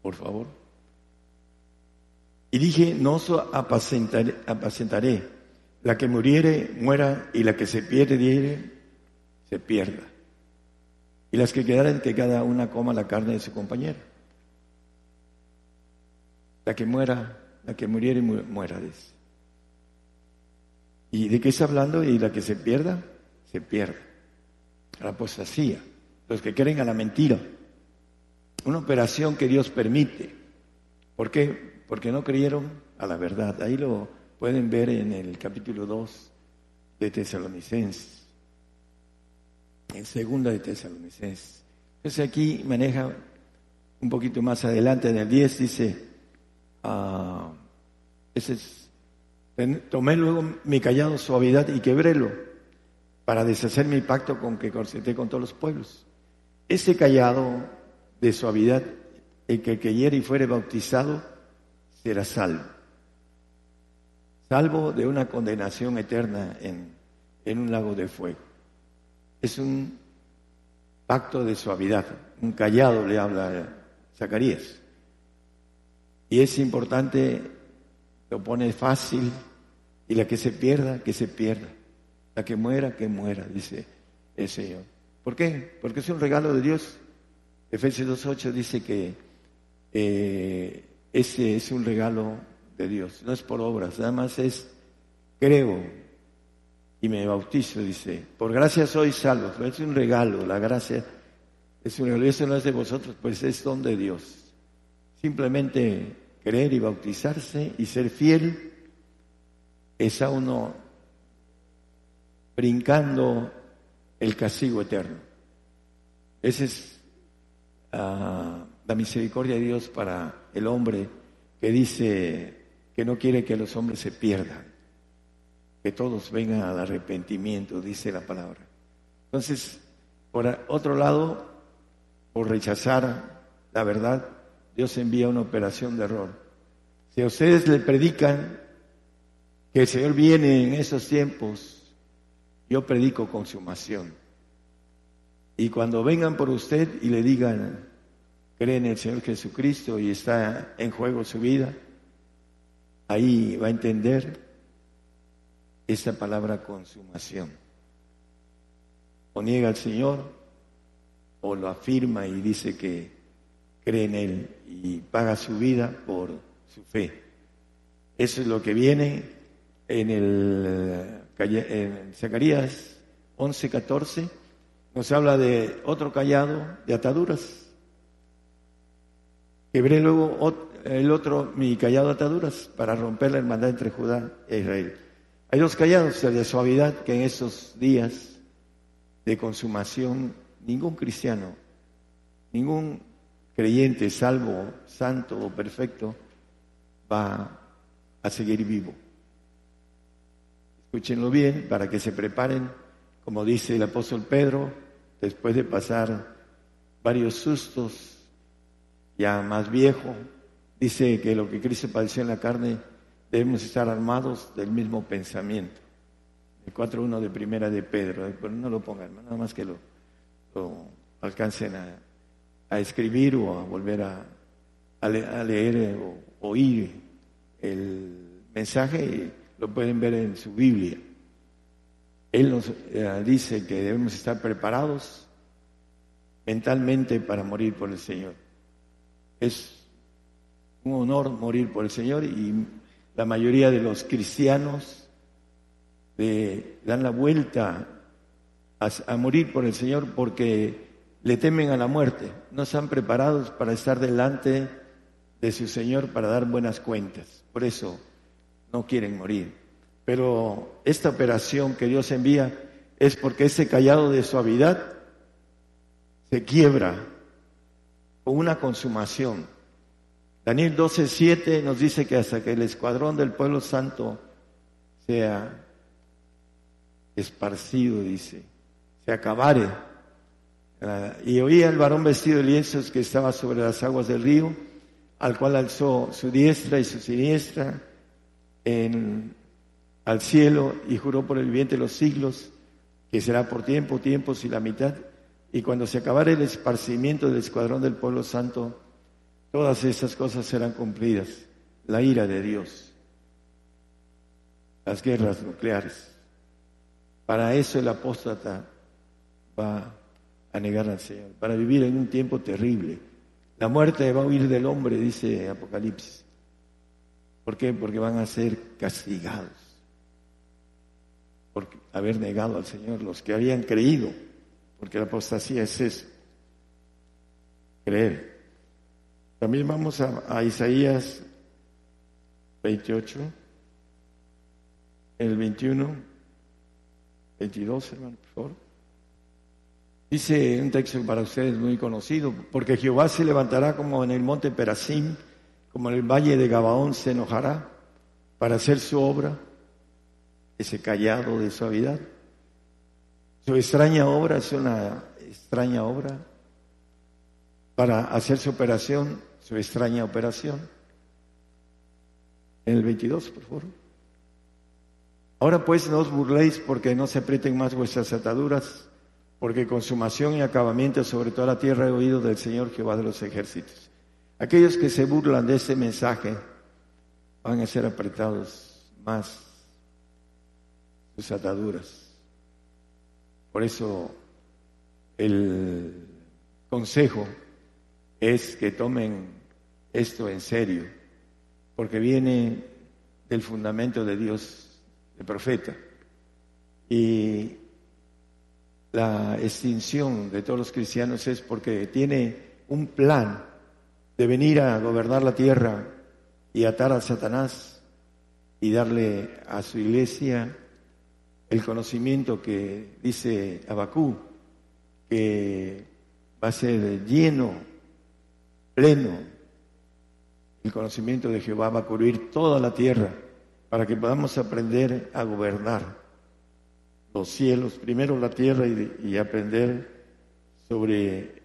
por favor. Y dije, no os apacentaré, apacentaré, la que muriere, muera, y la que se pierde, se pierda y las que quedaren que cada una coma la carne de su compañero. La que muera, la que muriere muera. ¿Y de qué está hablando? Y la que se pierda, se La apostasía, los que creen a la mentira. Una operación que Dios permite. ¿Por qué? Porque no creyeron a la verdad. Ahí lo pueden ver en el capítulo 2 de Tesalonicenses en segunda de Tesalonicenses. Entonces aquí maneja un poquito más adelante en el 10, dice, ah, ese tomé luego mi callado suavidad y quebrélo para deshacer mi pacto con que concerté con todos los pueblos. Ese callado de suavidad, el que creyere y fuere bautizado, será salvo. Salvo de una condenación eterna en, en un lago de fuego es un pacto de suavidad, un callado le habla Zacarías. Y es importante, lo pone fácil, y la que se pierda, que se pierda. La que muera, que muera, dice el Señor. ¿Por qué? Porque es un regalo de Dios. Efesios 2.8 dice que eh, ese es un regalo de Dios, no es por obras, nada más es creo, y me bautizo, dice, por gracia soy salvo, es un regalo, la gracia Es una, eso no es de vosotros, pues es don de Dios. Simplemente creer y bautizarse y ser fiel es a uno brincando el castigo eterno. Esa es ah, la misericordia de Dios para el hombre que dice que no quiere que los hombres se pierdan, que todos vengan al arrepentimiento, dice la palabra. Entonces, por otro lado, por rechazar la verdad, Dios envía una operación de error. Si a ustedes le predican que el Señor viene en esos tiempos, yo predico consumación. Y cuando vengan por usted y le digan, creen en el Señor Jesucristo y está en juego su vida, ahí va a entender esta palabra consumación. O niega al Señor, o lo afirma y dice que cree en Él y paga su vida por su fe. Eso es lo que viene en el Zacarías 11, 14. Nos habla de otro callado de ataduras. Quebré luego el otro, mi callado de ataduras, para romper la hermandad entre Judá e Israel. Hay dos callados, el de suavidad, que en estos días de consumación, ningún cristiano, ningún creyente, salvo, santo o perfecto, va a seguir vivo. Escúchenlo bien para que se preparen, como dice el apóstol Pedro, después de pasar varios sustos ya más viejo, dice que lo que Cristo padeció en la carne, debemos estar armados del mismo pensamiento. El 4.1 de primera de Pedro, no lo pongan, nada más que lo, alcancen a, escribir o a volver a, leer o oír el mensaje, lo pueden ver en su Biblia. Él nos eh, dice que debemos estar preparados mentalmente para morir por el Señor. Es un honor morir por el Señor y la mayoría de los cristianos le dan la vuelta a, morir por el Señor porque le temen a la muerte. No están preparados para estar delante de su Señor para dar buenas cuentas. Por eso no quieren morir. Pero esta operación que Dios envía es porque ese callado de suavidad se quiebra con una consumación. Daniel 12:7 nos dice que hasta que el escuadrón del pueblo santo sea esparcido, dice, se acabare. Ah, y oía el varón vestido de lienzos que estaba sobre las aguas del río, al cual alzó su diestra y su siniestra al cielo y juró por el viviente los siglos que será por tiempo, tiempos y la mitad. Y cuando se acabare el esparcimiento del escuadrón del pueblo santo, todas estas cosas serán cumplidas. La ira de Dios, las guerras nucleares. Para eso el apóstata va a negar al Señor, para vivir en un tiempo terrible. La muerte va a huir del hombre, dice Apocalipsis. ¿Por qué? Porque van a ser castigados por haber negado al Señor los que habían creído, porque la apostasía es eso, creer. También vamos a, Isaías 28, el 21, 22, hermano, por favor. Dice un texto para ustedes muy conocido, porque Jehová se levantará como en el monte Perasim, como en el valle de Gabaón se enojará para hacer su obra, ese callado de suavidad. Su extraña obra es una extraña obra para hacer su operación, su extraña operación. En el 22, por favor. Ahora pues no os burléis porque no se aprieten más vuestras ataduras, porque consumación y acabamiento sobre toda la tierra he oído del Señor Jehová de los ejércitos. Aquellos que se burlan de ese mensaje van a ser apretados más sus ataduras. Por eso el consejo es que tomen esto en serio, porque viene del fundamento de Dios, de profeta. Y la extinción de todos los cristianos es porque tiene un plan de venir a gobernar la tierra y atar a Satanás y darle a su iglesia el conocimiento que dice Abacú, que va a ser lleno, pleno. El conocimiento de Jehová va a cubrir toda la tierra para que podamos aprender a gobernar los cielos, primero la tierra y, aprender sobre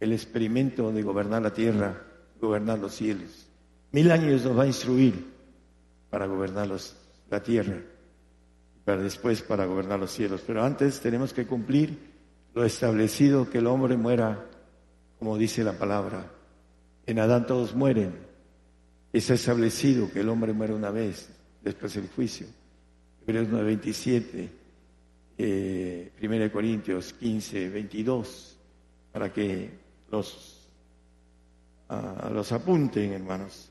el experimento de gobernar la tierra, gobernar los cielos. Mil años nos va a instruir para gobernar la tierra, para después para gobernar los cielos. Pero antes tenemos que cumplir lo establecido, que el hombre muera, como dice la palabra. En Adán todos mueren. Es establecido que el hombre muere una vez, después del juicio. Hebreos 9:27 eh, 1 Corintios 15, 22, para que los, los apunten, hermanos.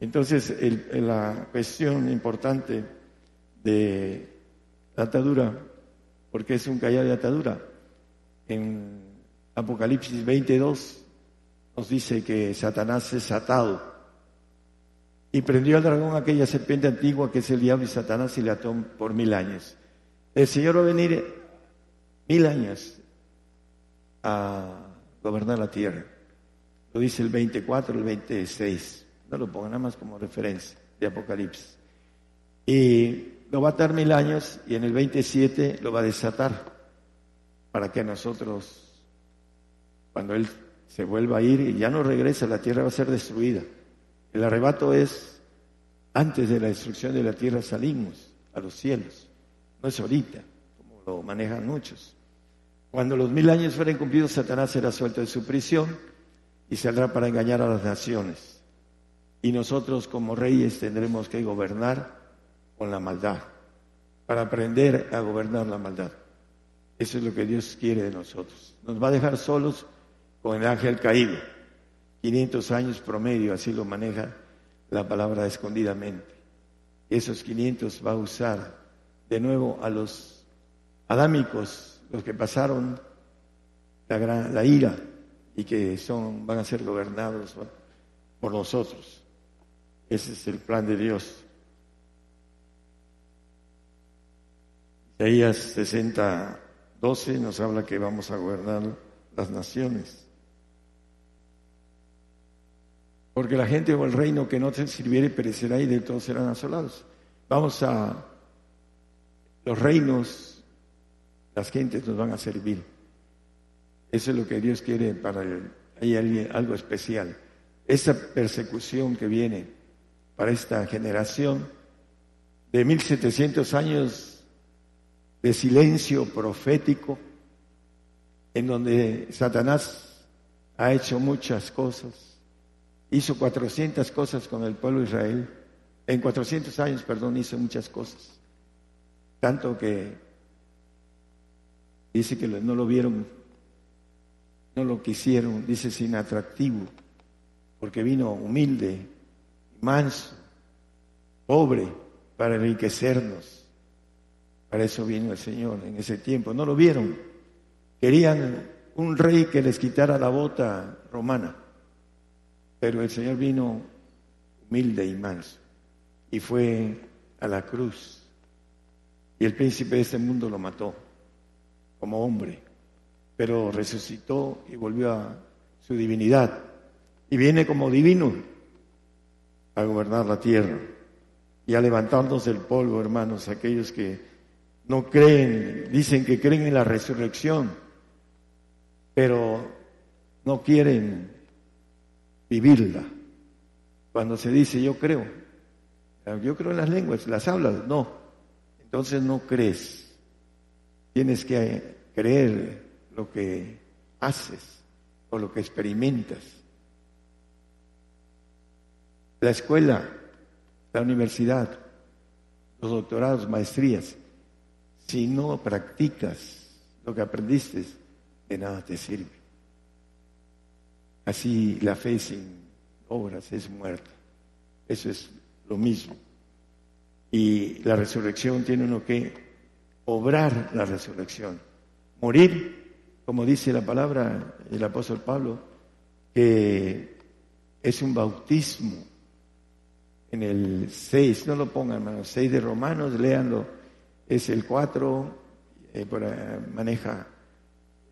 Entonces, la cuestión importante de la atadura, porque es un callar de atadura, en Apocalipsis 22 nos dice que Satanás es atado y prendió al dragón aquella serpiente antigua que es el diablo y Satanás y le ató por mil años. El Señor va a venir mil años a gobernar la tierra. Lo dice el 24, el 26. No lo pongan nada más como referencia de Apocalipsis. Y lo va a atar mil años y en el 27 lo va a desatar para que nosotros, cuando Él se vuelva a ir y ya no regresa, la tierra va a ser destruida. El arrebato es, antes de la destrucción de la tierra salimos a los cielos. No es ahorita, como lo manejan muchos. Cuando los mil años fueren cumplidos, Satanás será suelto de su prisión y saldrá para engañar a las naciones. Y nosotros como reyes tendremos que gobernar con la maldad, para aprender a gobernar la maldad. Eso es lo que Dios quiere de nosotros. Nos va a dejar solos con el ángel caído. 500 años promedio, así lo maneja la palabra escondidamente. Esos 500 va a usar de nuevo a los adámicos, los que pasaron la, la ira y que son, van a ser gobernados por nosotros. Ese es el plan de Dios. Isaías 60, 12 nos habla que vamos a gobernar las naciones. Porque la gente o el reino que no te sirviere perecerá y de todos serán asolados. Vamos a los reinos, las gentes nos van a servir. Eso es lo que Dios quiere para el, hay algo especial. Esa persecución que viene para esta generación de 1700 años de silencio profético, en donde Satanás ha hecho muchas cosas, hizo 400 cosas con el pueblo de Israel, en 400 años, perdón, hizo muchas cosas. Tanto que dice que no lo vieron, no lo quisieron, dice sin atractivo, porque vino humilde, manso, pobre, para enriquecernos. Para eso vino el Señor en ese tiempo. No lo vieron. Querían un rey que les quitara la bota romana. Pero el Señor vino humilde y manso. Y fue a la cruz y el príncipe de este mundo lo mató como hombre, pero resucitó y volvió a su divinidad. Y viene como divino a gobernar la tierra y a levantarnos del polvo, hermanos, aquellos que no creen, dicen que creen en la resurrección, pero no quieren vivirla. Cuando se dice yo creo, yo creo en las lenguas, las hablas, no, entonces no crees. Tienes que creer lo que haces o lo que experimentas. La escuela, la universidad, los doctorados, maestrías, si no practicas lo que aprendiste, de nada te sirve. Así la fe sin obras es muerta. Eso es lo mismo. Y la resurrección tiene uno que obrar la resurrección, morir, como dice la palabra del apóstol Pablo, que es un bautismo. En el 6, no lo pongan, hermanos, 6 de Romanos, léanlo, es el 4, eh, eh, maneja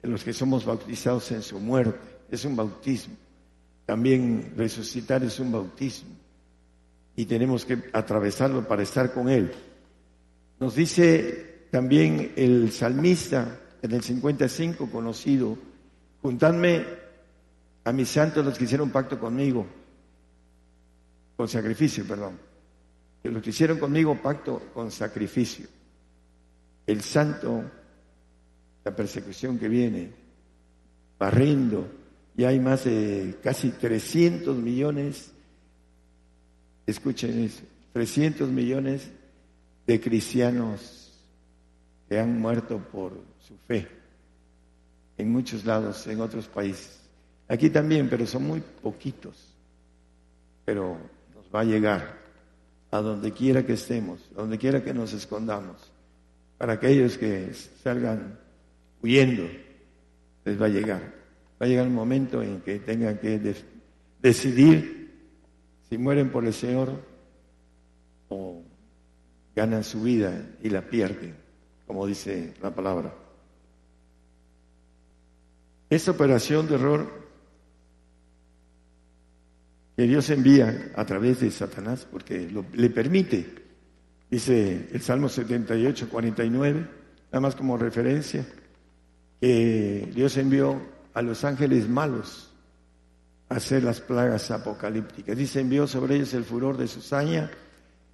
los que somos bautizados en su muerte, es un bautismo. También resucitar es un bautismo y tenemos que atravesarlo para estar con Él. Nos dice también el salmista en el 55 conocido, juntadme a mis santos los que hicieron pacto conmigo, con sacrificio, perdón, los que hicieron conmigo pacto con sacrificio. El santo, la persecución que viene, barriendo, y hay más de casi 300 millones, escuchen eso, 300 millones de cristianos que han muerto por su fe en muchos lados, en otros países. Aquí también, pero son muy poquitos. Pero nos va a llegar a donde quiera que estemos, donde quiera que nos escondamos. Para aquellos que salgan huyendo, les va a llegar. Va a llegar un momento en que tengan que decidir si mueren por el Señor o ganan su vida y la pierden, como dice la palabra. Esta operación de error que Dios envía a través de Satanás, porque le permite, dice el Salmo 78, 49, nada más como referencia, que Dios envió a los ángeles malos a hacer las plagas apocalípticas. Dice, envió sobre ellos el furor de su saña,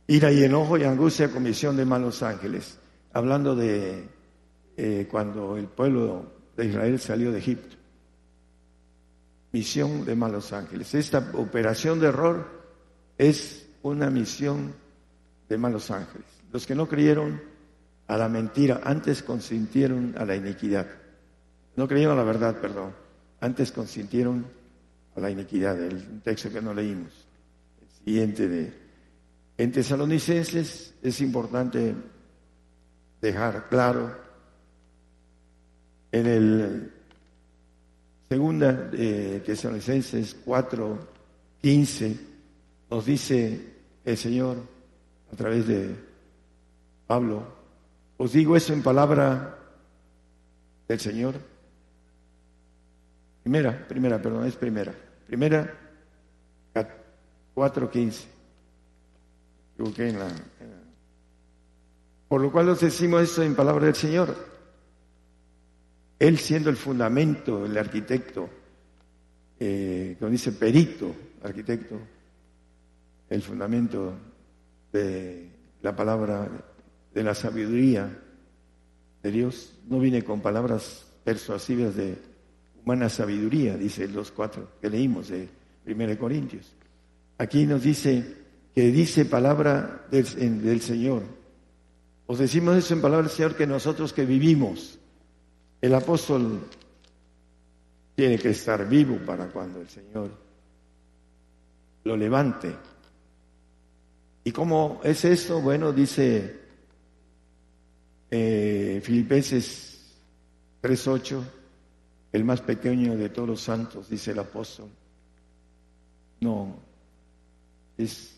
ira y enojo y angustia comisión de malos ángeles. Hablando de eh, cuando el pueblo de Israel salió de Egipto. Misión de malos ángeles. Esta operación de error es una misión de malos ángeles. Los que no creyeron a la mentira, antes consintieron a la iniquidad. No creyeron a la verdad, perdón. Antes consintieron a la iniquidad. El texto que no leímos. El siguiente de... En Tesalonicenses es importante dejar claro en el segunda de Tesalonicenses 4, 15, nos dice el Señor a través de Pablo, os digo eso en palabra del Señor. Primera, primera, perdón, es primera. Primera, 4, 15. En la, por lo cual os decimos esto en palabra del Señor él siendo el fundamento, el arquitecto, eh, como dice perito, arquitecto, el fundamento de la palabra de la sabiduría de Dios, no viene con palabras persuasivas de humana sabiduría, dice los cuatro que leímos de 1 Corintios. Aquí nos dice que dice palabra del Señor. Os decimos eso en palabra del Señor que nosotros que vivimos el apóstol tiene que estar vivo para cuando el Señor lo levante. ¿Y cómo es esto? Bueno, dice eh, Filipenses 3.8, el más pequeño de todos los santos, dice el apóstol. No, es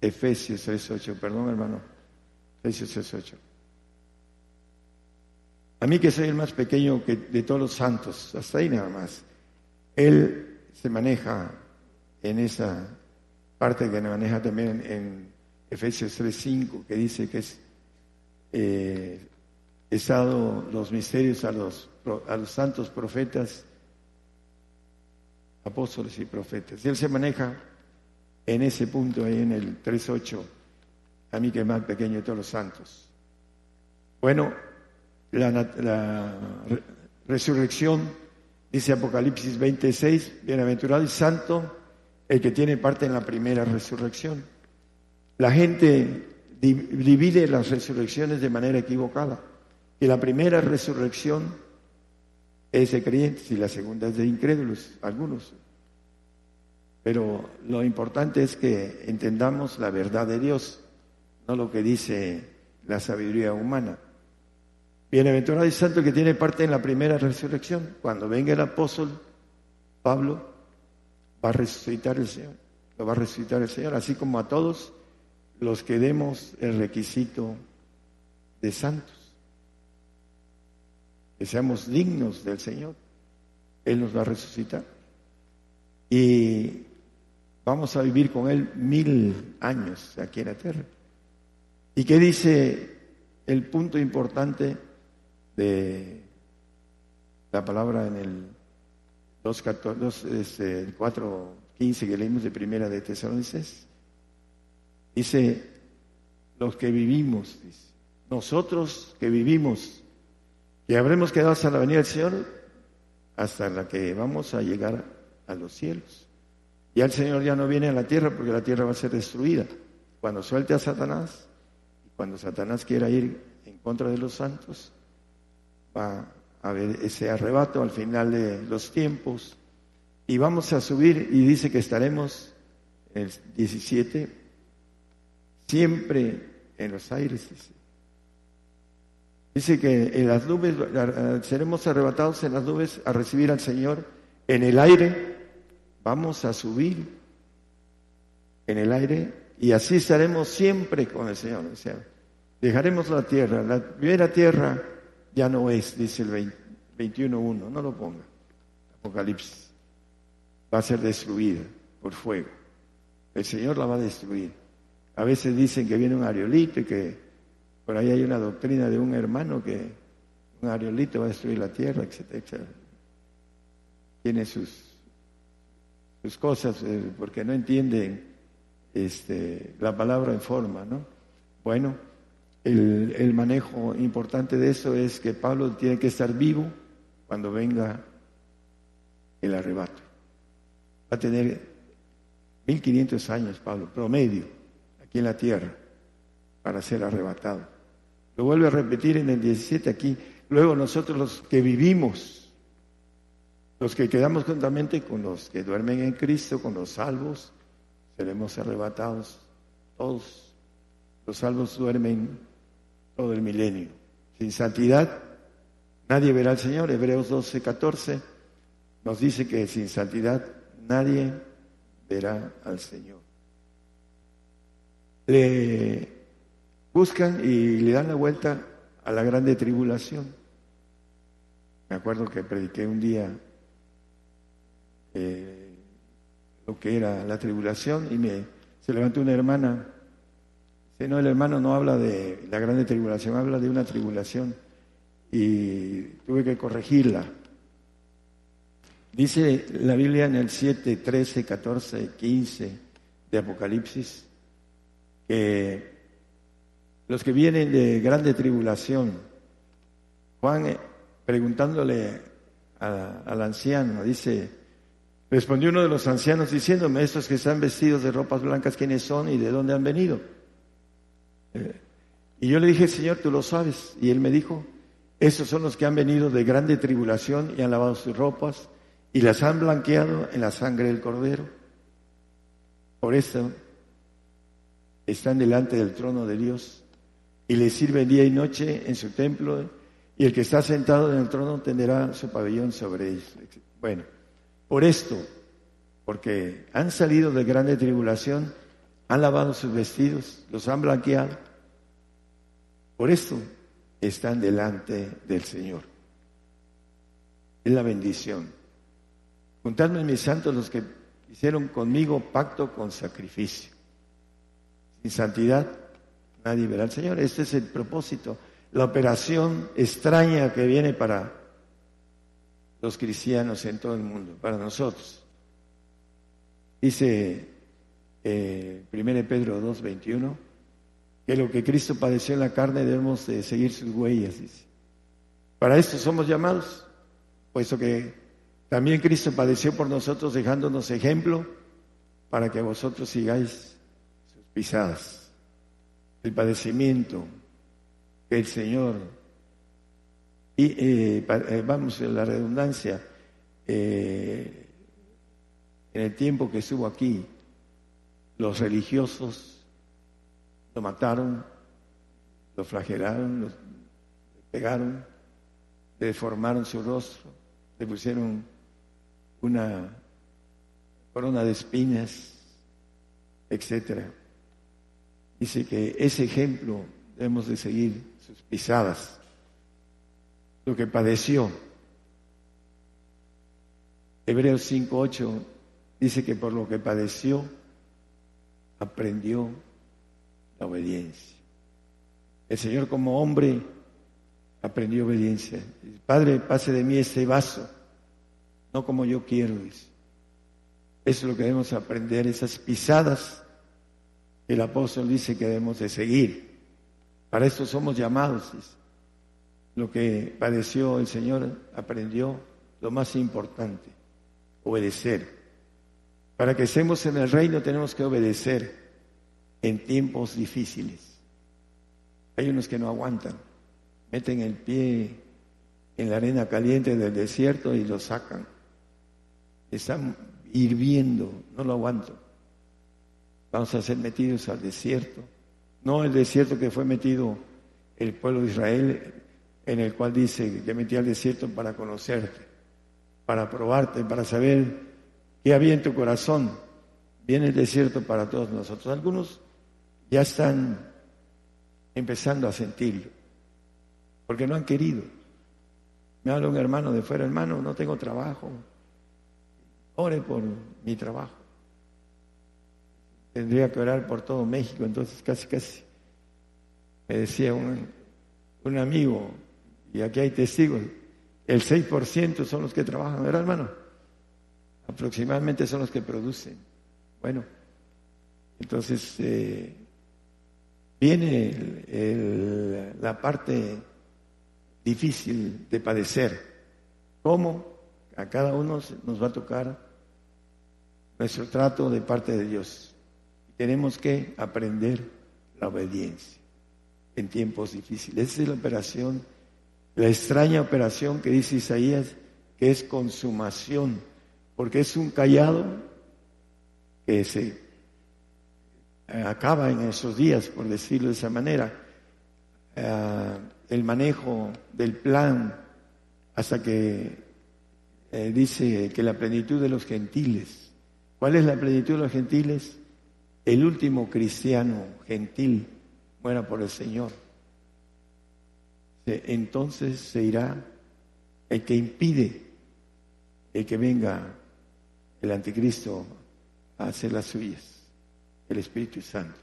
Efesios 3.8, perdón hermano, Efesios 3.8. A mí que soy el más pequeño que de todos los santos, hasta ahí nada más. Él se maneja en esa parte que maneja también en Efesios 3.5, que dice que es eh, los misterios a los, a los santos profetas, apóstoles y profetas. Él se maneja en ese punto ahí en el 3.8, a mí que es más pequeño de todos los santos. Bueno, la, resurrección, dice Apocalipsis 26, bienaventurado y santo el que tiene parte en la primera resurrección. La gente divide las resurrecciones de manera equivocada. Y la primera resurrección es de creyentes y la segunda es de incrédulos, algunos. Pero lo importante es que entendamos la verdad de Dios, no lo que dice la sabiduría humana. Bienaventurado y santo que tiene parte en la primera resurrección. Cuando venga el apóstol Pablo, va a resucitar el Señor. Lo va a resucitar el Señor, así como a todos los que demos el requisito de santos. Que seamos dignos del Señor. Él nos va a resucitar. Y vamos a vivir con Él mil años aquí en la tierra. ¿Y qué dice el punto importante? de la palabra en el 2.15 este, que leímos de primera de Tesalonicenses. Dice, los que vivimos, nosotros que vivimos, que habremos quedado hasta la venida del Señor, hasta la que vamos a llegar a los cielos. Ya el Señor ya no viene a la tierra porque la tierra va a ser destruida. Cuando suelte a Satanás, cuando Satanás quiera ir en contra de los santos, va a haber ese arrebato al final de los tiempos. Y vamos a subir y dice que estaremos el 17 siempre en los aires. Dice. que en las nubes seremos arrebatados en las nubes a recibir al Señor en el aire. Vamos a subir en el aire y así estaremos siempre con el Señor. O sea, dejaremos la tierra, la primera tierra ya no es, dice el 21.1, no lo ponga. Apocalipsis. Va a ser destruida por fuego. El Señor la va a destruir. A veces dicen que viene un ariolito y que por ahí hay una doctrina de un hermano que un ariolito va a destruir la tierra, etcétera, Tiene sus, sus cosas eh, porque no entienden este, la palabra en forma, ¿no? Bueno, el, manejo importante de eso es que Pablo tiene que estar vivo cuando venga el arrebato. Va a tener 1500 años, Pablo, promedio, aquí en la tierra, para ser arrebatado. Lo vuelve a repetir en el 17 aquí. Luego nosotros los que vivimos, los que quedamos juntamente con los que duermen en Cristo, con los salvos, seremos arrebatados. Todos los salvos duermen todo el milenio. Sin santidad nadie verá al Señor. Hebreos 12, 14 nos dice que sin santidad nadie verá al Señor. Le buscan y le dan la vuelta a la grande tribulación. Me acuerdo que prediqué un día eh, lo que era la tribulación y me se levantó una hermana no, el hermano no habla de la grande tribulación, habla de una tribulación y tuve que corregirla. Dice la Biblia en el 7, 13, 14, 15 de Apocalipsis que los que vienen de grande tribulación, Juan eh, preguntándole al anciano, dice, respondió uno de los ancianos diciéndome, estos que están vestidos de ropas blancas, ¿quiénes son y de dónde han venido? Y yo le dije, Señor, tú lo sabes. Y él me dijo, esos son los que han venido de grande tribulación y han lavado sus ropas y las han blanqueado en la sangre del cordero. Por eso están delante del trono de Dios y le sirven día y noche en su templo y el que está sentado en el trono tendrá su pabellón sobre ellos. Bueno, por esto, porque han salido de grande tribulación, han lavado sus vestidos, los han blanqueado. Por esto están delante del Señor. Es la bendición. Juntadme mis santos los que hicieron conmigo pacto con sacrificio. Sin santidad nadie verá al Señor. Este es el propósito, la operación extraña que viene para los cristianos en todo el mundo, para nosotros. Dice eh, 1 Pedro 2, 21, que lo que Cristo padeció en la carne debemos de seguir sus huellas. Dice. Para esto somos llamados, puesto que también Cristo padeció por nosotros dejándonos ejemplo para que vosotros sigáis sus pisadas. El padecimiento que el Señor, y eh, eh, vamos en la redundancia, eh, en el tiempo que estuvo aquí, los religiosos lo mataron, lo flagelaron, lo pegaron, le deformaron su rostro, le pusieron una corona de espinas, etcétera. Dice que ese ejemplo debemos de seguir sus pisadas, lo que padeció. Hebreos 5.8 dice que por lo que padeció, aprendió la obediencia. El Señor como hombre aprendió obediencia. Padre, pase de mí este vaso, no como yo quiero, dice. Eso es lo que debemos aprender, esas pisadas que el apóstol dice que debemos de seguir. Para esto somos llamados. Lo que padeció el Señor aprendió lo más importante, obedecer. Para que estemos en el reino tenemos que obedecer en tiempos difíciles. Hay unos que no aguantan, meten el pie en la arena caliente del desierto y lo sacan. Están hirviendo, no lo aguanto. Vamos a ser metidos al desierto. No el desierto que fue metido el pueblo de Israel, en el cual dice que metí al desierto para conocerte, para probarte, para saber qué había en tu corazón. Viene el desierto para todos nosotros. Algunos ya están empezando a sentirlo, porque no han querido. Me habla un hermano de fuera, hermano, no tengo trabajo, ore por mi trabajo. Tendría que orar por todo México, entonces casi, casi. Me decía un, un amigo, y aquí hay testigos, el 6% son los que trabajan, ¿verdad hermano? Aproximadamente son los que producen. Bueno, entonces eh, viene la parte difícil de padecer. ¿Cómo? A cada uno nos va a tocar nuestro trato de parte de Dios. Tenemos que aprender la obediencia en tiempos difíciles. Esa es la operación, la extraña operación que dice Isaías, que es consumación, porque es un callado que se acaba en esos días, por decirlo de esa manera, eh, el manejo del plan hasta que eh, dice que la plenitud de los gentiles. ¿Cuál es la plenitud de los gentiles? El último cristiano gentil muera por el Señor. Entonces se irá el que impide el que venga el anticristo a hacer las suyas el Espíritu Santo.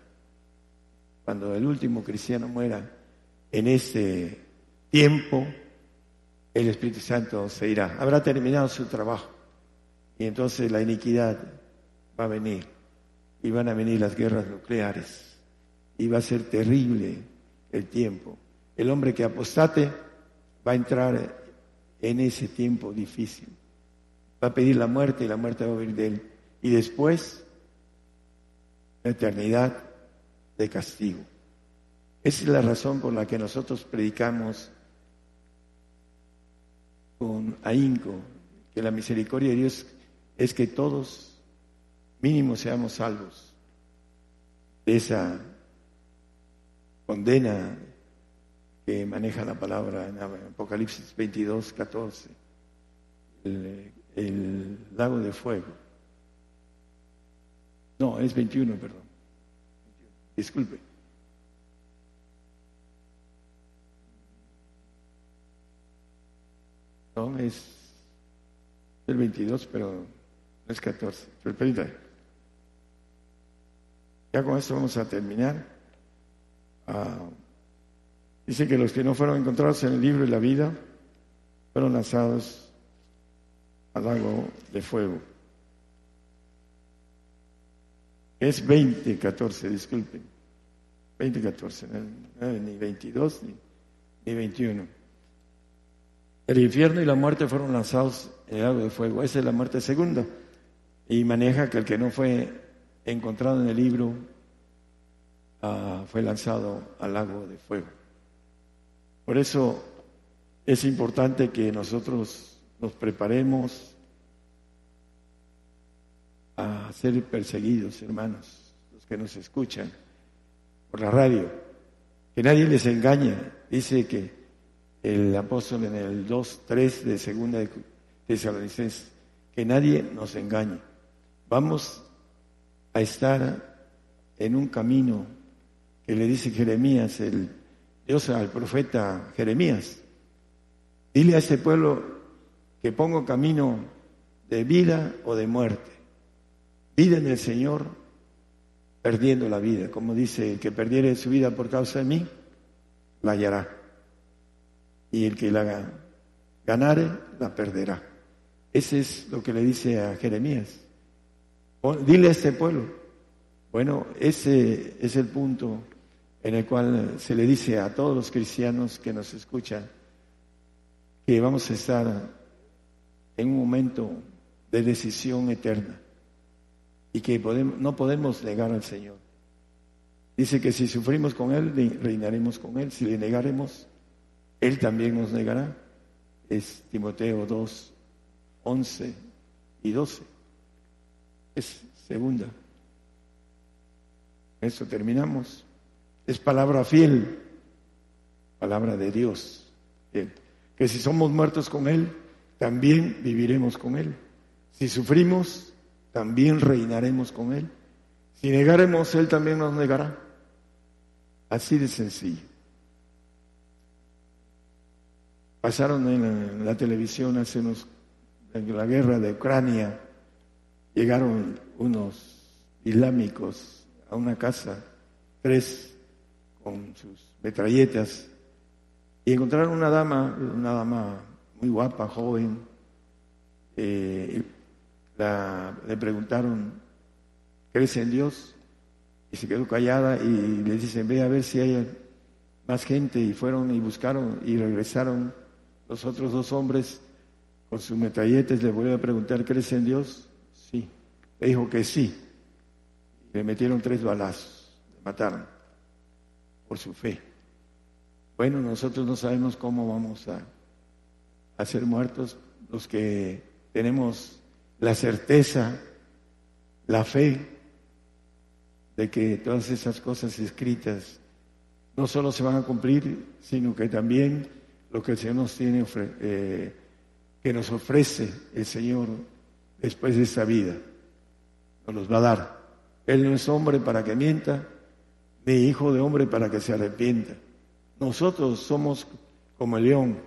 Cuando el último cristiano muera en ese tiempo, el Espíritu Santo se irá. Habrá terminado su trabajo. Y entonces la iniquidad va a venir. Y van a venir las guerras nucleares. Y va a ser terrible el tiempo. El hombre que apostate va a entrar en ese tiempo difícil. Va a pedir la muerte y la muerte va a venir de él. Y después eternidad de castigo. Esa es la razón por la que nosotros predicamos con ahínco que la misericordia de Dios es que todos mínimo seamos salvos de esa condena que maneja la palabra en Apocalipsis 22, 14, el, lago de fuego. No, es 21, perdón. Disculpe. No, es el 22, pero no es 14. Pero Ya con esto vamos a terminar. Ah, dice que los que no fueron encontrados en el libro de la vida fueron lanzados al lago de fuego. Es 20, 14, disculpen. 20, 14, ni 22 ni, ni 21. El infierno y la muerte fueron lanzados en lago de fuego. Esa es la muerte segunda. Y maneja que el que no fue encontrado en el libro ah, fue lanzado al lago de fuego. Por eso es importante que nosotros nos preparemos a ser perseguidos, hermanos, los que nos escuchan por la radio. Que nadie les engañe. Dice que el apóstol en el 2.3 de segunda de Tesalonicenses, que nadie nos engañe. Vamos a estar en un camino que le dice Jeremías, el Dios al profeta Jeremías. Dile a este pueblo que pongo camino de vida o de muerte. Vida en el Señor, perdiendo la vida. Como dice, el que perdiere su vida por causa de mí, la hallará. Y el que la ganare, la perderá. Ese es lo que le dice a Jeremías. Dile a este pueblo. Bueno, ese es el punto en el cual se le dice a todos los cristianos que nos escuchan que vamos a estar en un momento de decisión eterna y que no podemos negar al Señor. Dice que si sufrimos con Él, reinaremos con Él. Si le negaremos, Él también nos negará. Es Timoteo 2, 11 y 12. Es segunda. Eso terminamos. Es palabra fiel, palabra de Dios. Que si somos muertos con Él, también viviremos con Él. Si sufrimos, también reinaremos con Él. Si negaremos, Él también nos negará. Así de sencillo. Pasaron en la, televisión hace unos, en la guerra de Ucrania, llegaron unos islámicos a una casa, tres con sus metralletas, y encontraron una dama, una dama muy guapa, joven, eh, le preguntaron, ¿crees en Dios? Y se quedó callada y le dicen, ve a ver si hay más gente. Y fueron y buscaron y regresaron los otros dos hombres con sus metralletes. Le volvieron a preguntar, ¿crees en Dios? Sí. Le dijo que sí. Le metieron tres balazos, le mataron por su fe. Bueno, nosotros no sabemos cómo vamos a, a ser muertos los que tenemos la certeza, la fe de que todas esas cosas escritas no solo se van a cumplir, sino que también lo que el Señor nos tiene, eh, que nos ofrece el Señor después de esta vida, nos los va a dar. Él no es hombre para que mienta, ni hijo de hombre para que se arrepienta. Nosotros somos como el león,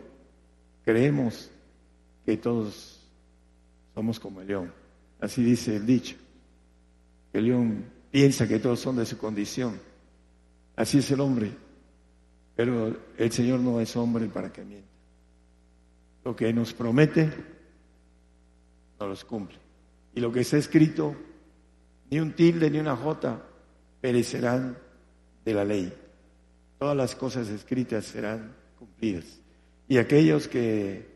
creemos que todos somos como el león. Así dice el dicho. El león piensa que todos son de su condición. Así es el hombre. Pero el Señor no es hombre para que mienta. Lo que nos promete, no los cumple. Y lo que está escrito, ni un tilde ni una jota perecerán de la ley. Todas las cosas escritas serán cumplidas. Y aquellos que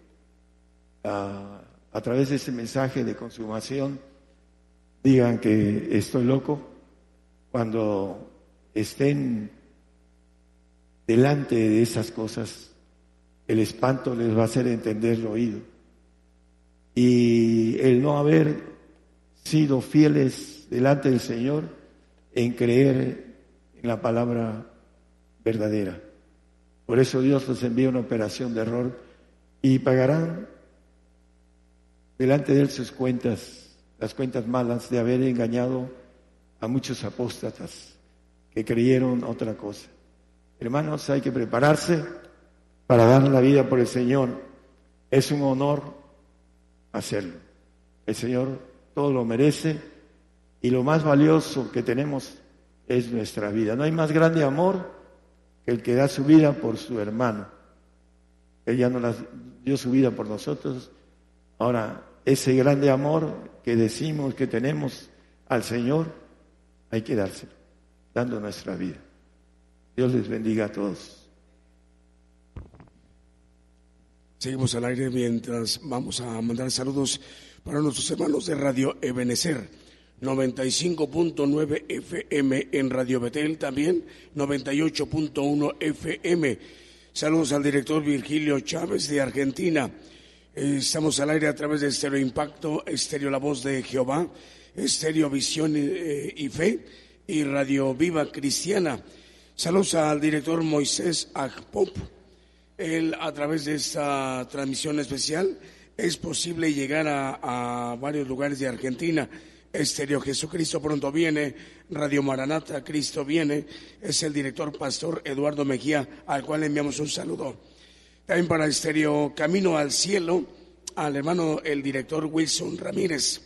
ah, a través de ese mensaje de consumación digan que estoy loco, cuando estén delante de esas cosas, el espanto les va a hacer entender lo oído. Y el no haber sido fieles delante del Señor en creer la palabra verdadera. Por eso Dios les envía una operación de error y pagarán delante de él sus cuentas, las cuentas malas de haber engañado a muchos apóstatas que creyeron otra cosa. Hermanos, hay que prepararse para dar la vida por el Señor. Es un honor hacerlo. El Señor todo lo merece y lo más valioso que tenemos es nuestra vida. No hay más grande amor que el que da su vida por su hermano. Él ya no dio su vida por nosotros. Ahora ese grande amor que decimos que tenemos al Señor, hay que dárselo, dando nuestra vida. Dios les bendiga a todos. Seguimos al aire mientras vamos a mandar saludos para nuestros hermanos de Radio Ebenecer. 95.9 FM en Radio Betel también, 98.1 FM. Saludos al director Virgilio Chávez de Argentina. Estamos al aire a través de Estéreo Impacto, Estéreo La Voz de Jehová, Estéreo Visión eh, y Fe y Radio Viva Cristiana. Saludos al director Moisés Agpop. el, a través de esta transmisión especial es posible llegar a varios lugares de Argentina. Estéreo Jesucristo pronto viene, Radio Maranata, Cristo viene, es el director pastor Eduardo Mejía, al cual le enviamos un saludo. También para Estéreo Camino al Cielo, al hermano el director Wilson Ramírez.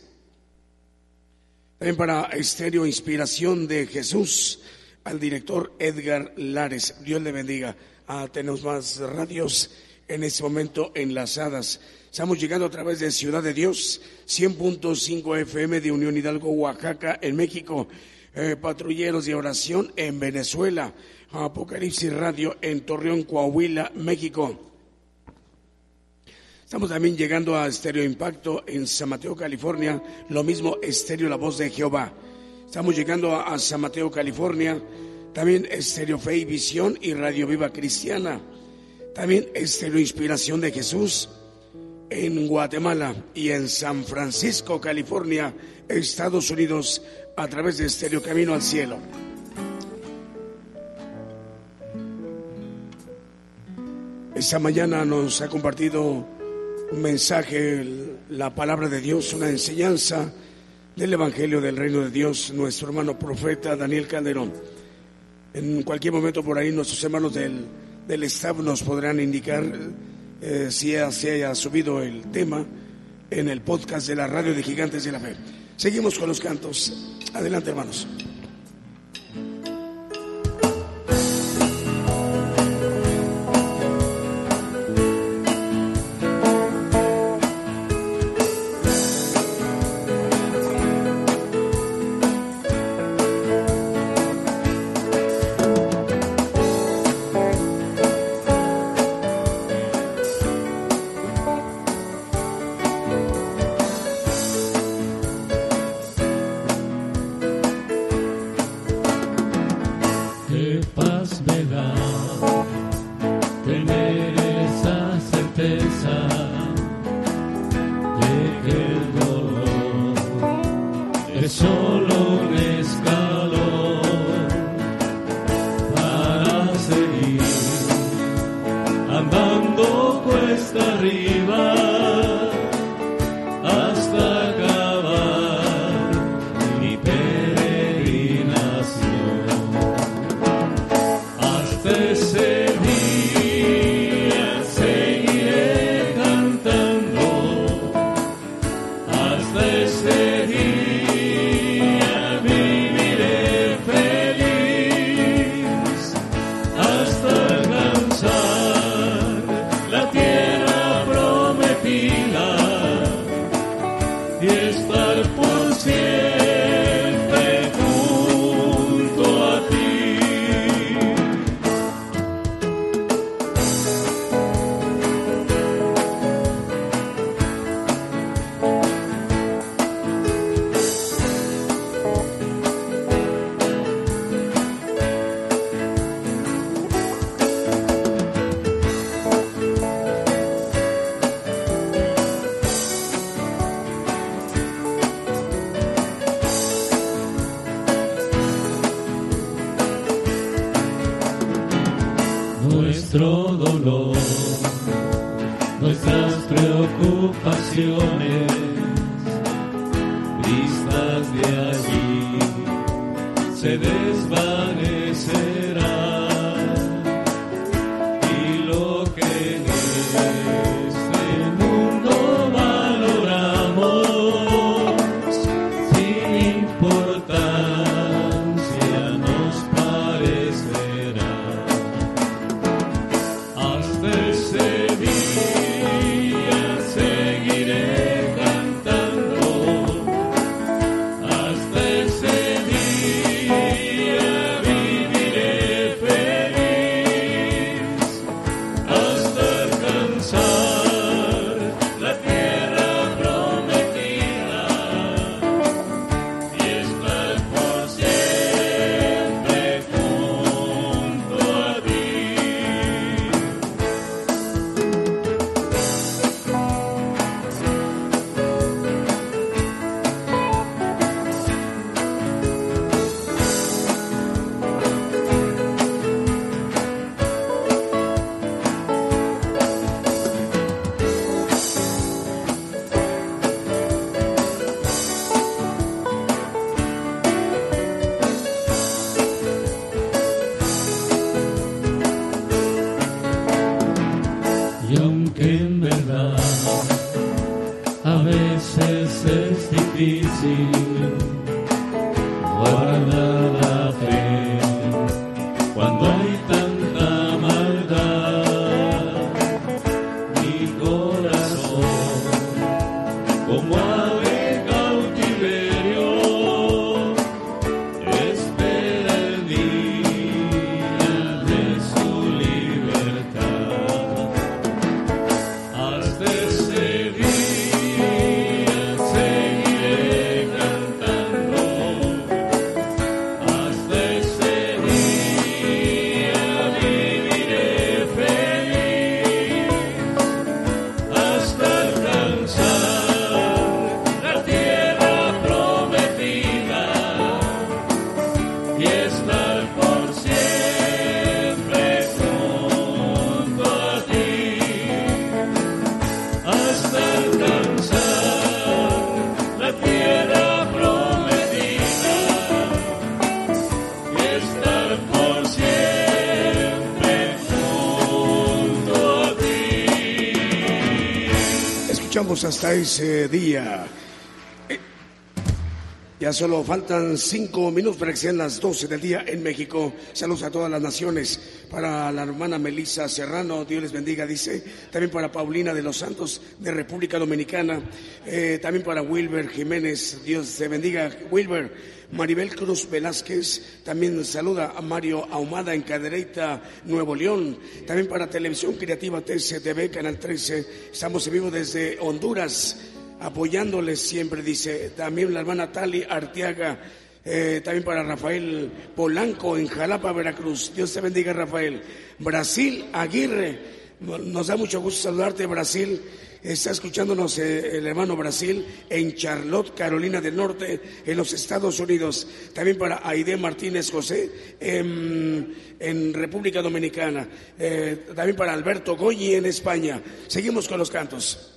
También para Estéreo Inspiración de Jesús, al director Edgar Lares. Dios le bendiga. Ah, tenemos más radios en este momento enlazadas. Estamos llegando a través de Ciudad de Dios, 100.5 FM de Unión Hidalgo, Oaxaca, en México. Eh, patrulleros de oración en Venezuela. Apocalipsis Radio en Torreón, Coahuila, México. Estamos también llegando a Estéreo Impacto en San Mateo, California. Lo mismo Estéreo La Voz de Jehová. Estamos llegando a San Mateo, California. También Estéreo Fe y Visión y Radio Viva Cristiana. También Estéreo Inspiración de Jesús en Guatemala y en San Francisco, California, Estados Unidos, a través de Estéreo Camino al Cielo. Esta mañana nos ha compartido un mensaje, la palabra de Dios, una enseñanza del Evangelio del Reino de Dios, nuestro hermano profeta Daniel Calderón. En cualquier momento por ahí nuestros hermanos del, del staff nos podrán indicar eh, si se haya subido el tema en el podcast de la radio de Gigantes de la Fe. Seguimos con los cantos. Adelante, hermanos. Hasta ese día. Eh, Ya solo faltan cinco minutos para que sean las 12 del día en México. Saludos a todas las naciones. Para la hermana Melissa Serrano, Dios les bendiga, dice. También para Paulina de los Santos de República Dominicana. Eh, también para Wilber Jiménez, Dios te bendiga, Wilber. Maribel Cruz Velázquez también saluda a Mario Ahumada en Cadereyta, Nuevo León. También para Televisión Creativa TCTV, Canal 13. Estamos en vivo desde Honduras apoyándoles siempre, dice también la hermana Tali Arteaga, eh, también para Rafael Polanco en Jalapa, Veracruz. Dios te bendiga, Rafael. Brasil Aguirre, nos da mucho gusto saludarte, Brasil. Está escuchándonos eh, el hermano Brasil en Charlotte, Carolina del Norte, en los Estados Unidos. También para Aide Martínez José en, en República Dominicana. Eh, también para Alberto Goyi en España. Seguimos con los cantos.